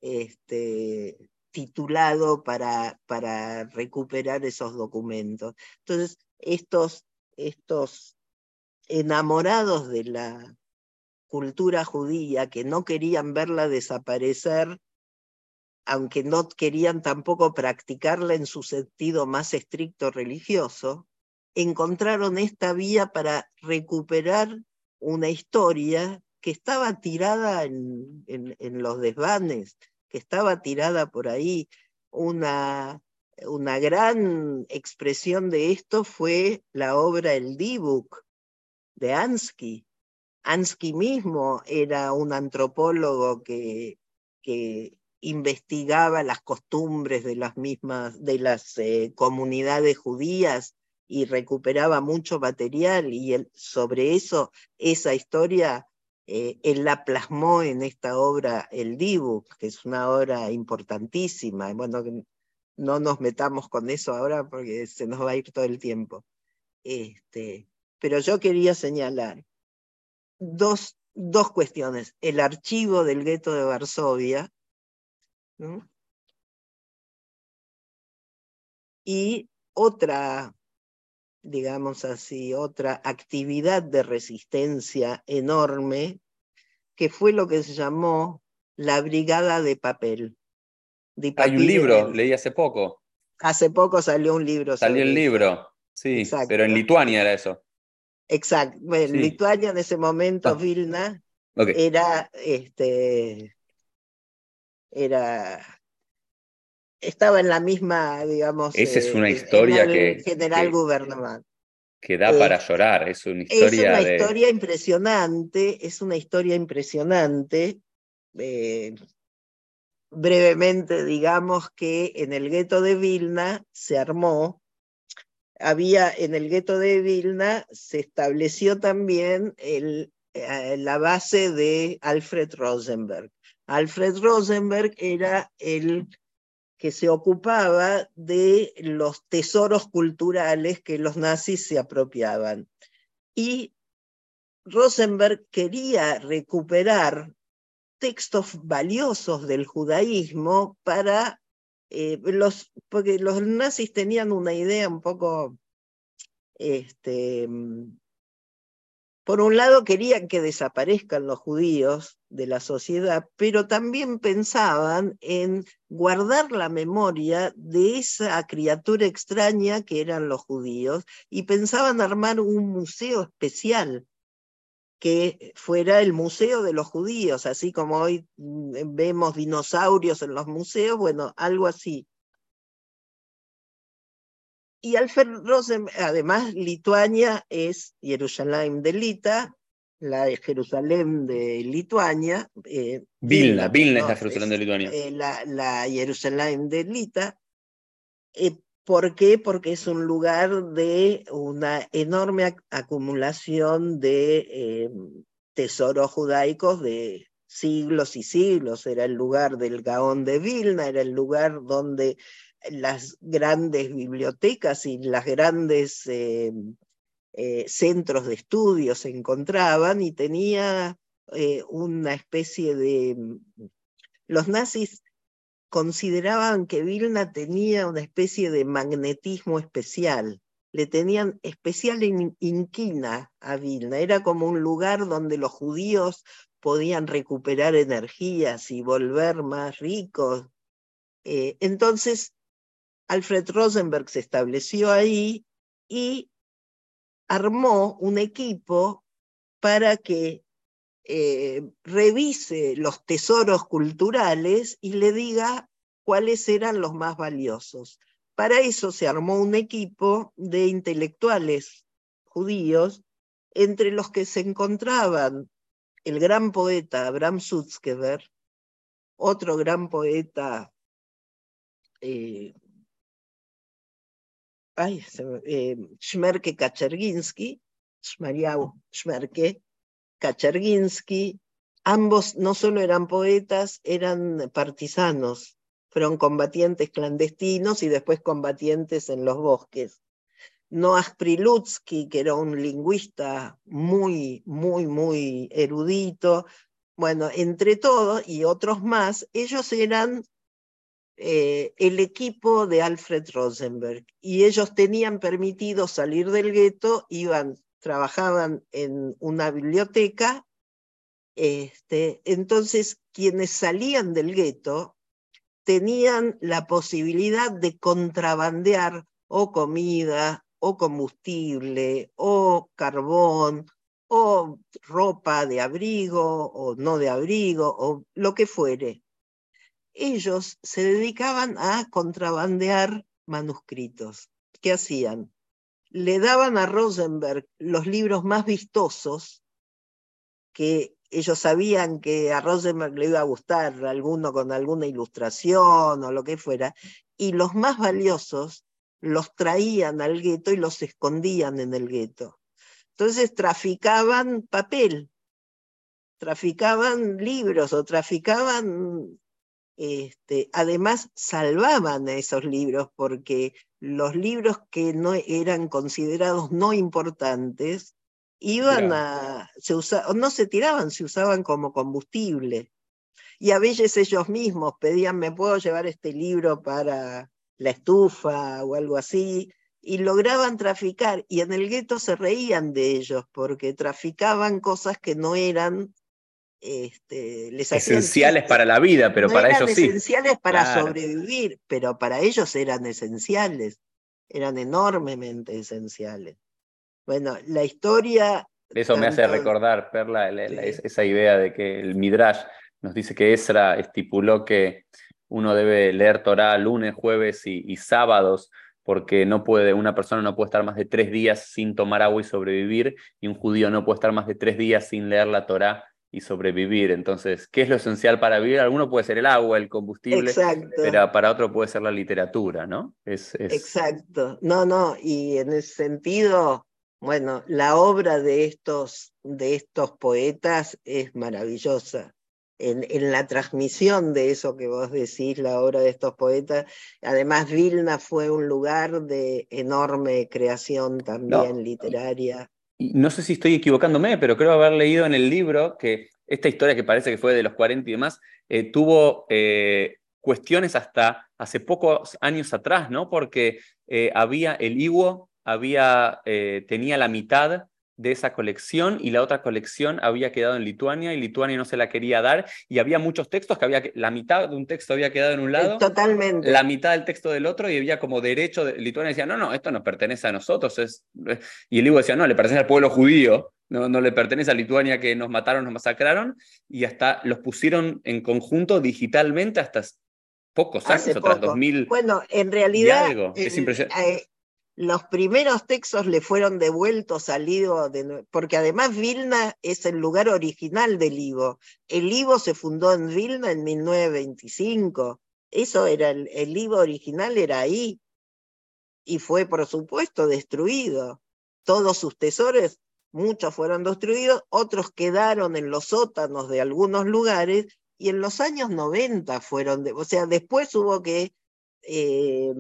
S2: este, titulado para, para recuperar esos documentos. Entonces, estos, estos enamorados de la cultura judía que no querían verla desaparecer aunque no querían tampoco practicarla en su sentido más estricto religioso, encontraron esta vía para recuperar una historia que estaba tirada en, los desvanes, que estaba tirada por ahí. Una, una gran expresión de esto fue la obra El Dibuk de Ansky. Ansky mismo era un antropólogo que, que investigaba las costumbres de las mismas, de las eh, comunidades judías y recuperaba mucho material y sobre eso, esa historia, eh, él la plasmó en esta obra, El Dibu, que es una obra importantísima. Bueno, no nos metamos con eso ahora porque se nos va a ir todo el tiempo. Este, pero yo quería señalar dos, dos cuestiones. El archivo del gueto de Varsovia, y otra, digamos así, otra actividad de resistencia enorme, que fue lo que se llamó la Brigada de Papel.
S1: Hay un libro, leí hace poco.
S2: Hace poco salió un libro.
S1: Salió el libro, sí, pero en Lituania era eso.
S2: Exacto, en Lituania en ese momento, ah. Vilna, era este, era estaba en la misma, digamos.
S1: Esa es una eh, historia que.
S2: General.
S1: Que da para llorar, es una historia.
S2: Es una historia impresionante, es una historia impresionante. Eh, brevemente, digamos que en el gueto de Vilna se armó, había en el gueto de Vilna se estableció también eh, la base de Alfred Rosenberg. Alfred Rosenberg era el que se ocupaba de los tesoros culturales que los nazis se apropiaban. Y Rosenberg quería recuperar textos valiosos del judaísmo para eh, los, porque los nazis tenían una idea un poco este, por un lado querían que desaparezcan los judíos de la sociedad, pero también pensaban en guardar la memoria de esa criatura extraña que eran los judíos y pensaban armar un museo especial que fuera el museo de los judíos, así como hoy mm, vemos dinosaurios en los museos, bueno, algo así. Y Alfred Rosen, además, Lituania es Jerusalén de Lita, la Jerusalén de Lituania.
S1: Eh, Vilna, Vilna es la Jerusalén de Lituania.
S2: Eh, la, Jerusalén de Lita. Eh, ¿Por qué? Porque es un lugar de una enorme acumulación de tesoros judaicos de siglos y siglos. Era el lugar del Gaón de Vilna, era el lugar donde las grandes bibliotecas y las grandes eh, eh, centros de estudio se encontraban y tenía eh, una especie de... Los nazis consideraban que Vilna tenía una especie de magnetismo especial, le tenían especial inquina a Vilna, era como un lugar donde los judíos podían recuperar energías y volver más ricos. entonces, Alfred Rosenberg se estableció ahí y armó un equipo para que eh, revise los tesoros culturales y le diga cuáles eran los más valiosos. Para eso se armó un equipo de intelectuales judíos, entre los que se encontraban el gran poeta Abraham Sutzkever, otro gran poeta eh, ay, eh, Kacherginsky, Shmerke Kacherginsky, ambos no solo eran poetas, eran partisanos, fueron combatientes clandestinos y después combatientes en los bosques. Noah Prilutsky, que era un lingüista muy, muy, muy erudito, bueno, entre todos y otros más, ellos eran eh, el equipo de Alfred Rosenberg y ellos tenían permitido salir del gueto, iban, trabajaban en una biblioteca, este, entonces quienes salían del gueto tenían la posibilidad de contrabandear o comida o combustible o carbón o ropa de abrigo o no de abrigo o lo que fuere ellos se dedicaban a contrabandear manuscritos. ¿Qué hacían? Le daban a Rosenberg los libros más vistosos, que ellos sabían que a Rosenberg le iba a gustar alguno con alguna ilustración o lo que fuera, y los más valiosos los traían al gueto y los escondían en el gueto. Entonces traficaban papel, traficaban libros o traficaban este, además salvaban esos libros porque los libros que no eran considerados no importantes iban a, se no se tiraban, se usaban como combustible. Y a veces ellos mismos pedían, ¿me puedo llevar este libro para la estufa o algo así? Y lograban traficar, y en el gueto se reían de ellos porque traficaban cosas que no eran este,
S1: esenciales para la vida, pero para ellos sí.
S2: Esenciales para sobrevivir, pero para ellos eran esenciales, eran enormemente esenciales. Bueno, la historia...
S1: Eso me hace recordar, Perla, esa idea de que el Midrash nos dice que Esra estipuló que uno debe leer Torah lunes, jueves y, sábados, porque no puede, una persona no puede estar más de tres días sin tomar agua y sobrevivir, y un judío no puede estar más de tres días sin leer la Torah y sobrevivir. Entonces, ¿qué es lo esencial para vivir? Alguno puede ser el agua, el combustible, pero para otro puede ser la literatura, ¿no?
S2: Es, Exacto. No, no, y en ese sentido, bueno, la obra de estos, de estos poetas es maravillosa. En, en, la transmisión de eso que vos decís, la obra de estos poetas. Además, Vilna fue un lugar de enorme creación también literaria
S1: no sé si estoy equivocándome, pero creo haber leído en el libro que esta historia que parece que fue de los 40 y demás, eh, tuvo eh, cuestiones hasta hace pocos años atrás, ¿no? Porque eh, había el Iwo, había, tenía la mitad de esa colección y la otra colección había quedado en Lituania y Lituania no se la quería dar y había muchos textos que había la mitad de un texto había quedado en un lado,
S2: totalmente
S1: la mitad del texto del otro y había como derecho de Lituania decía, "No, no, esto nos pertenece a nosotros", es y el libro decía, "No, le pertenece al pueblo judío." No, no le pertenece a Lituania que nos mataron, nos masacraron, y hasta los pusieron en conjunto digitalmente hasta pocos años, atrás, 2000.
S2: Bueno, en realidad, es impresionante. Eh, los primeros textos le fueron devueltos al porque además Vilna es el lugar original del Ivo. El Ivo se fundó en Vilna en 1925. Eso era el, el Ivo original, era ahí. Y fue, por supuesto, destruido. Todos sus tesoros, muchos fueron destruidos, otros quedaron en los sótanos de algunos lugares, y en los años 90 fueron, o sea, después hubo que eh,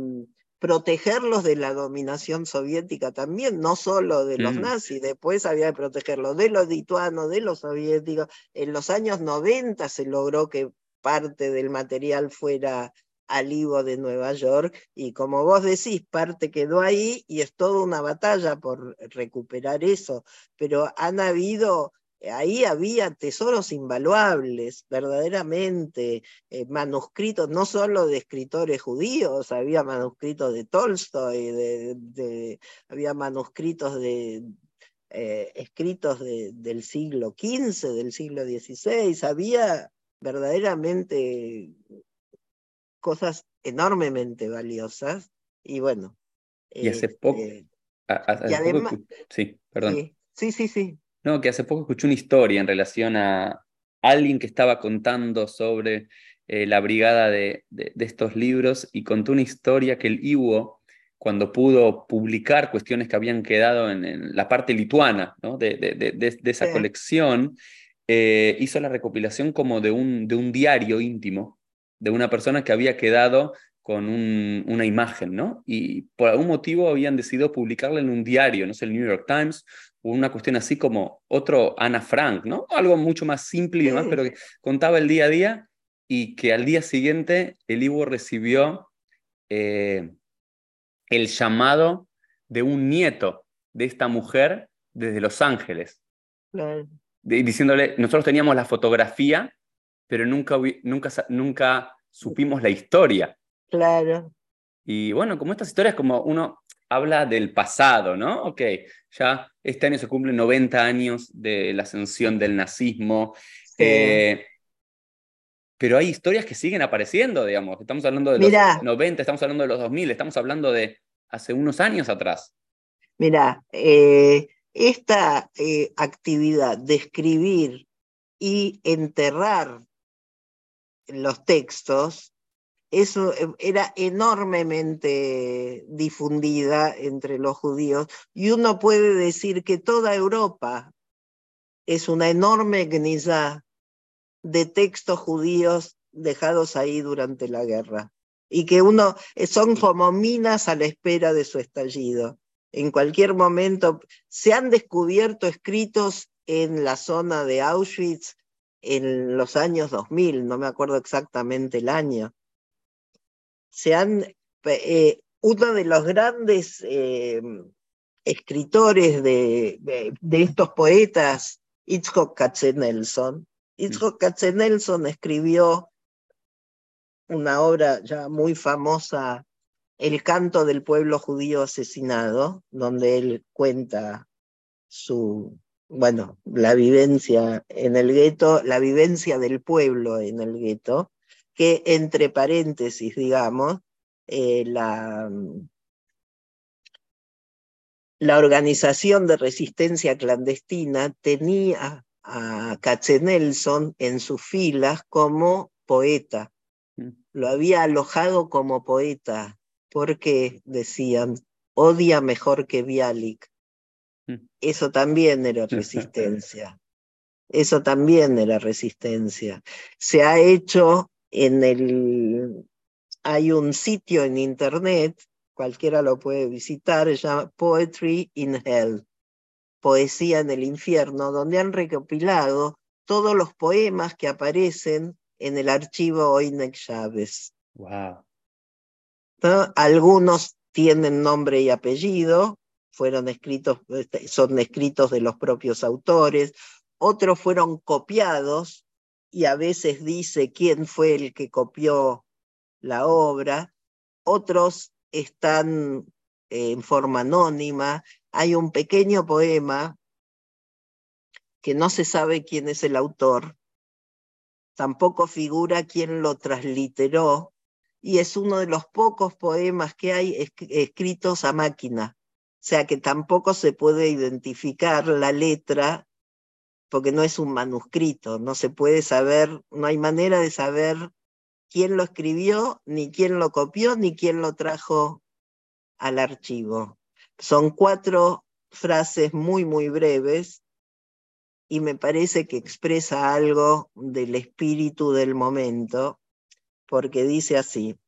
S2: protegerlos de la dominación soviética también, no solo de los mm. nazis, después había que protegerlos de los lituanos, de los soviéticos. En los años 90 se logró que parte del material fuera al Ivo de Nueva York y como vos decís, parte quedó ahí y es toda una batalla por recuperar eso, pero han habido ahí había tesoros invaluables, verdaderamente, eh, manuscritos no solo de escritores judíos, había manuscritos de Tolstoy, de, había manuscritos de, eh, escritos del siglo XV, del siglo XVI, había verdaderamente cosas enormemente valiosas y bueno.
S1: Y hace poco... Este, además, sí, perdón.
S2: sí, sí, sí.
S1: No, que hace poco escuché una historia en relación a alguien que estaba contando sobre eh, la brigada de, estos libros y contó una historia que el Iwo, cuando pudo publicar cuestiones que habían quedado en, la parte lituana ¿no? de, de, esa colección, eh, hizo la recopilación como de un, de un diario íntimo de una persona que había quedado con una imagen, ¿no? Y por algún motivo habían decidido publicarla en un diario, no sé, el New York Times, una cuestión así como otro Ana Frank, ¿no? Algo mucho más simple y demás, pero que contaba el día a día y que al día siguiente el Ivo recibió eh, el llamado de un nieto de esta mujer desde Los Ángeles. diciéndole, nosotros teníamos la fotografía, pero nunca, nunca, nunca supimos la historia.
S2: Claro.
S1: Y bueno, como estas historias, como uno habla del pasado, ¿no? Ok, ya este año se cumplen 90 años de la ascensión del nazismo. Eh, pero hay historias que siguen apareciendo, digamos. Estamos hablando de los 90, estamos hablando de los 2000, estamos hablando de hace unos años atrás.
S2: Mira, eh, esta eh, actividad de escribir y enterrar los textos eso eh, era enormemente difundida entre los judíos y uno puede decir que toda Europa es una enorme gniza de textos judíos dejados ahí durante la guerra y que uno eh, son como minas a la espera de su estallido. En cualquier momento se han descubierto escritos en la zona de Auschwitz en los años 2000, no me acuerdo exactamente el año, se han, eh, uno de los grandes eh, escritores de, de, estos poetas, Itzhak Katzenelson, Itzhak Katzenelson escribió una obra ya muy famosa, El canto del pueblo judío asesinado, donde él cuenta su, bueno, la vivencia en el gueto, la vivencia del pueblo en el gueto, que entre paréntesis, digamos, eh, la, la organización de resistencia clandestina tenía a Katzenelson en sus filas como poeta. Mm. Lo había alojado como poeta porque, decían, odia mejor que Bialik. Mm. Eso también era resistencia. Eso también era resistencia. Se ha hecho en el, hay un sitio en internet, cualquiera lo puede visitar, se llama Poetry in Hell, Poesía en el Infierno, donde han recopilado todos los poemas que aparecen en el archivo Oinek Chávez.
S1: Wow.
S2: Algunos tienen nombre y apellido, fueron escritos, este, son escritos de los propios autores, otros fueron copiados y a veces dice quién fue el que copió la obra, otros están en forma anónima, hay un pequeño poema que no se sabe quién es el autor, tampoco figura quién lo transliteró, y es uno de los pocos poemas que hay escritos a máquina, o sea que tampoco se puede identificar la letra porque no es un manuscrito, no se puede saber, no hay manera de saber quién lo escribió, ni quién lo copió, ni quién lo trajo al archivo. Son cuatro frases muy, muy breves y me parece que expresa algo del espíritu del momento, porque dice así,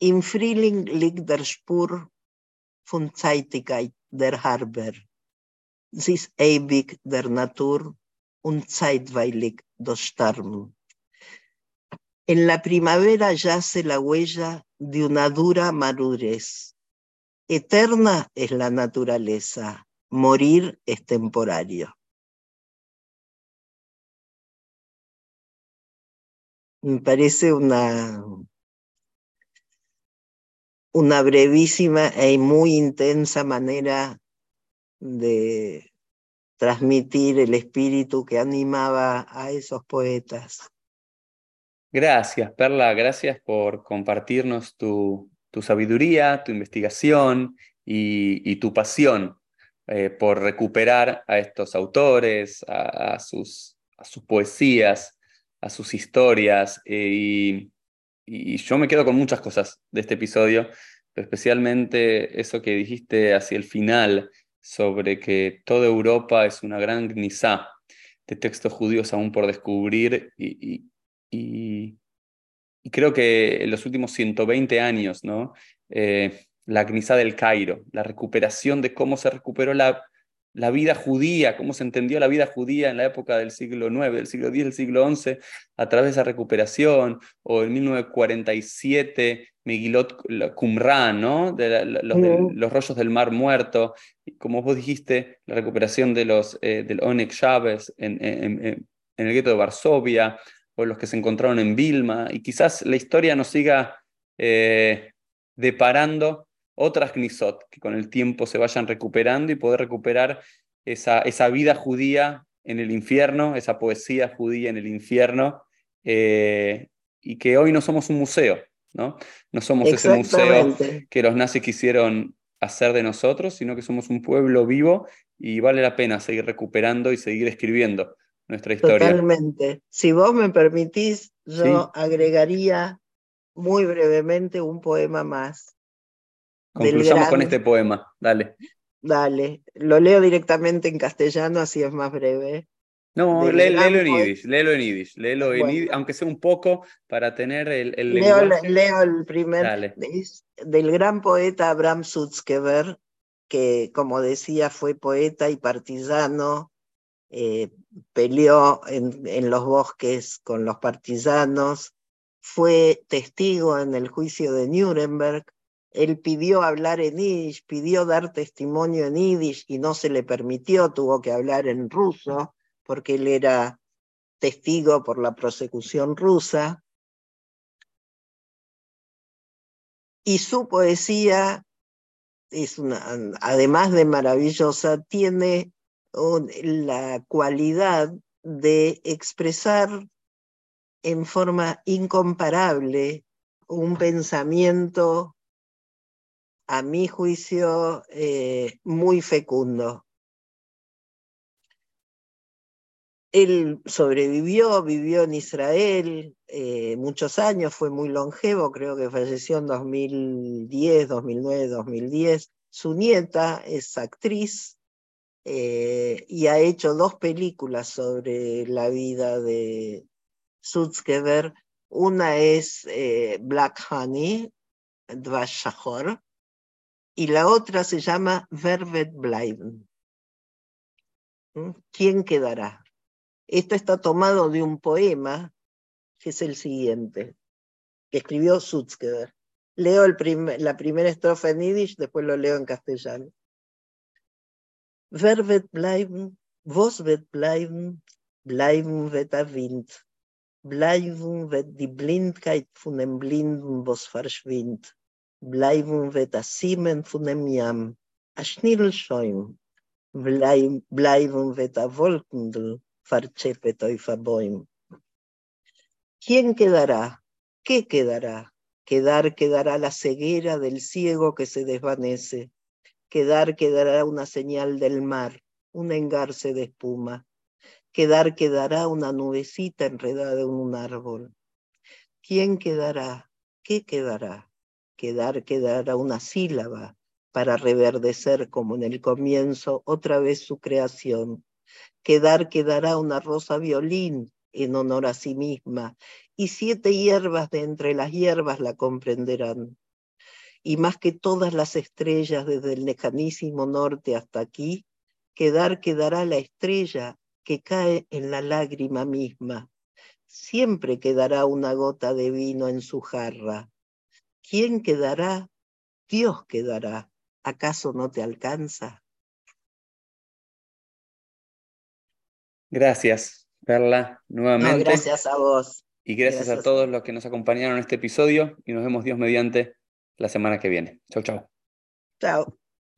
S2: Im Frühling liegt der Spur von Zeitigkeit der Harber ewig der Natur und zeitweilig Sterben. En la primavera yace la huella de una dura madurez. Eterna es la naturaleza, morir es temporario. Me parece una, una brevísima y e muy intensa manera de transmitir el espíritu que animaba a esos poetas.
S1: Gracias, Perla, gracias por compartirnos tu, tu sabiduría, tu investigación y, tu pasión eh, por recuperar a estos autores, a, sus, sus, poesías, a sus historias. Eh, y yo me quedo con muchas cosas de este episodio especialmente eso que dijiste hacia el final sobre que toda Europa es una gran gnizá de textos judíos aún por descubrir y, y, creo que en los últimos 120 años, ¿no? Eh, la gnizá del Cairo, la recuperación de cómo se recuperó la, la vida judía, cómo se entendió la vida judía en la época del siglo IX, del siglo X, del siglo XI, a través de esa recuperación, o en 1947, Megilot Qumran, ¿no? De los, rollos del Mar Muerto, y como vos dijiste, la recuperación de los, eh, del Onek Chávez en, en, el gueto de Varsovia, o los que se encontraron en Vilma, y quizás la historia nos siga eh, deparando otras Knisot que con el tiempo se vayan recuperando y poder recuperar esa, esa vida judía en el infierno, esa poesía judía en el infierno, eh, y que hoy no somos un museo, ¿no? No somos ese museo que los nazis quisieron hacer de nosotros, sino que somos un pueblo vivo y vale la pena seguir recuperando y seguir escribiendo nuestra historia.
S2: Totalmente. Si vos me permitís, yo agregaría muy brevemente un poema más
S1: Concluyamos con este poema, dale.
S2: Dale, lo leo directamente en castellano, así es más breve.
S1: No, léelo en yiddish, léelo en yiddish, léelo en aunque sea un poco para tener el, el
S2: leo, leo, el primer, del gran poeta Abraham Sutzkever, que como decía fue poeta y partisano, eh, peleó en, en los bosques con los partisanos, fue testigo en el juicio de Nuremberg, él pidió hablar en yiddish, pidió dar testimonio en yiddish y no se le permitió, tuvo que hablar en ruso porque él era testigo por la prosecución rusa. Y su poesía es una, además de maravillosa, tiene la cualidad de expresar en forma incomparable un pensamiento a mi juicio, eh, muy fecundo. Él sobrevivió, vivió en Israel eh, muchos años, fue muy longevo, creo que falleció en 2010, 2009, 2010. Su nieta es actriz eh, y ha hecho dos películas sobre la vida de Sutzkever. Una es Black Honey, Dvash y la otra se llama Verbet bleiben. ¿Mm? ¿Quién quedará? Esto está tomado de un poema que es el siguiente, que escribió Sutzkever. Leo la primera estrofa en yiddish, después lo leo en castellano. Verbet bleiben, vos wird bleiben, bleiben wird der Wind. Bleiben wird die Blindheit von dem Blinden, was verschwindet bleiben wir das Simen von dem Jam, a Schnirlschäum, bleiben Wolkendl, Bäum. ¿Quién quedará? ¿Qué quedará? Quedar quedará la ceguera del ciego que se desvanece. Quedar quedará una señal del mar, un engarce de espuma. Quedar quedará una nubecita enredada en un árbol. ¿Quién quedará? ¿Qué quedará? Quedar quedará una sílaba para reverdecer como en el comienzo otra vez su creación. Quedar quedará una rosa violín en honor a sí misma, y siete hierbas de entre las hierbas la comprenderán. Y más que todas las estrellas desde el lejanísimo norte hasta aquí, quedar quedará la estrella que cae en la lágrima misma. Siempre quedará una gota de vino en su jarra, ¿Quién quedará? Dios quedará. ¿Acaso no te alcanza?
S1: Gracias, Perla, nuevamente.
S2: gracias a vos.
S1: Y gracias, a todos los que nos acompañaron en este episodio y nos vemos Dios mediante la semana que viene. Chau, chau.
S2: Chao.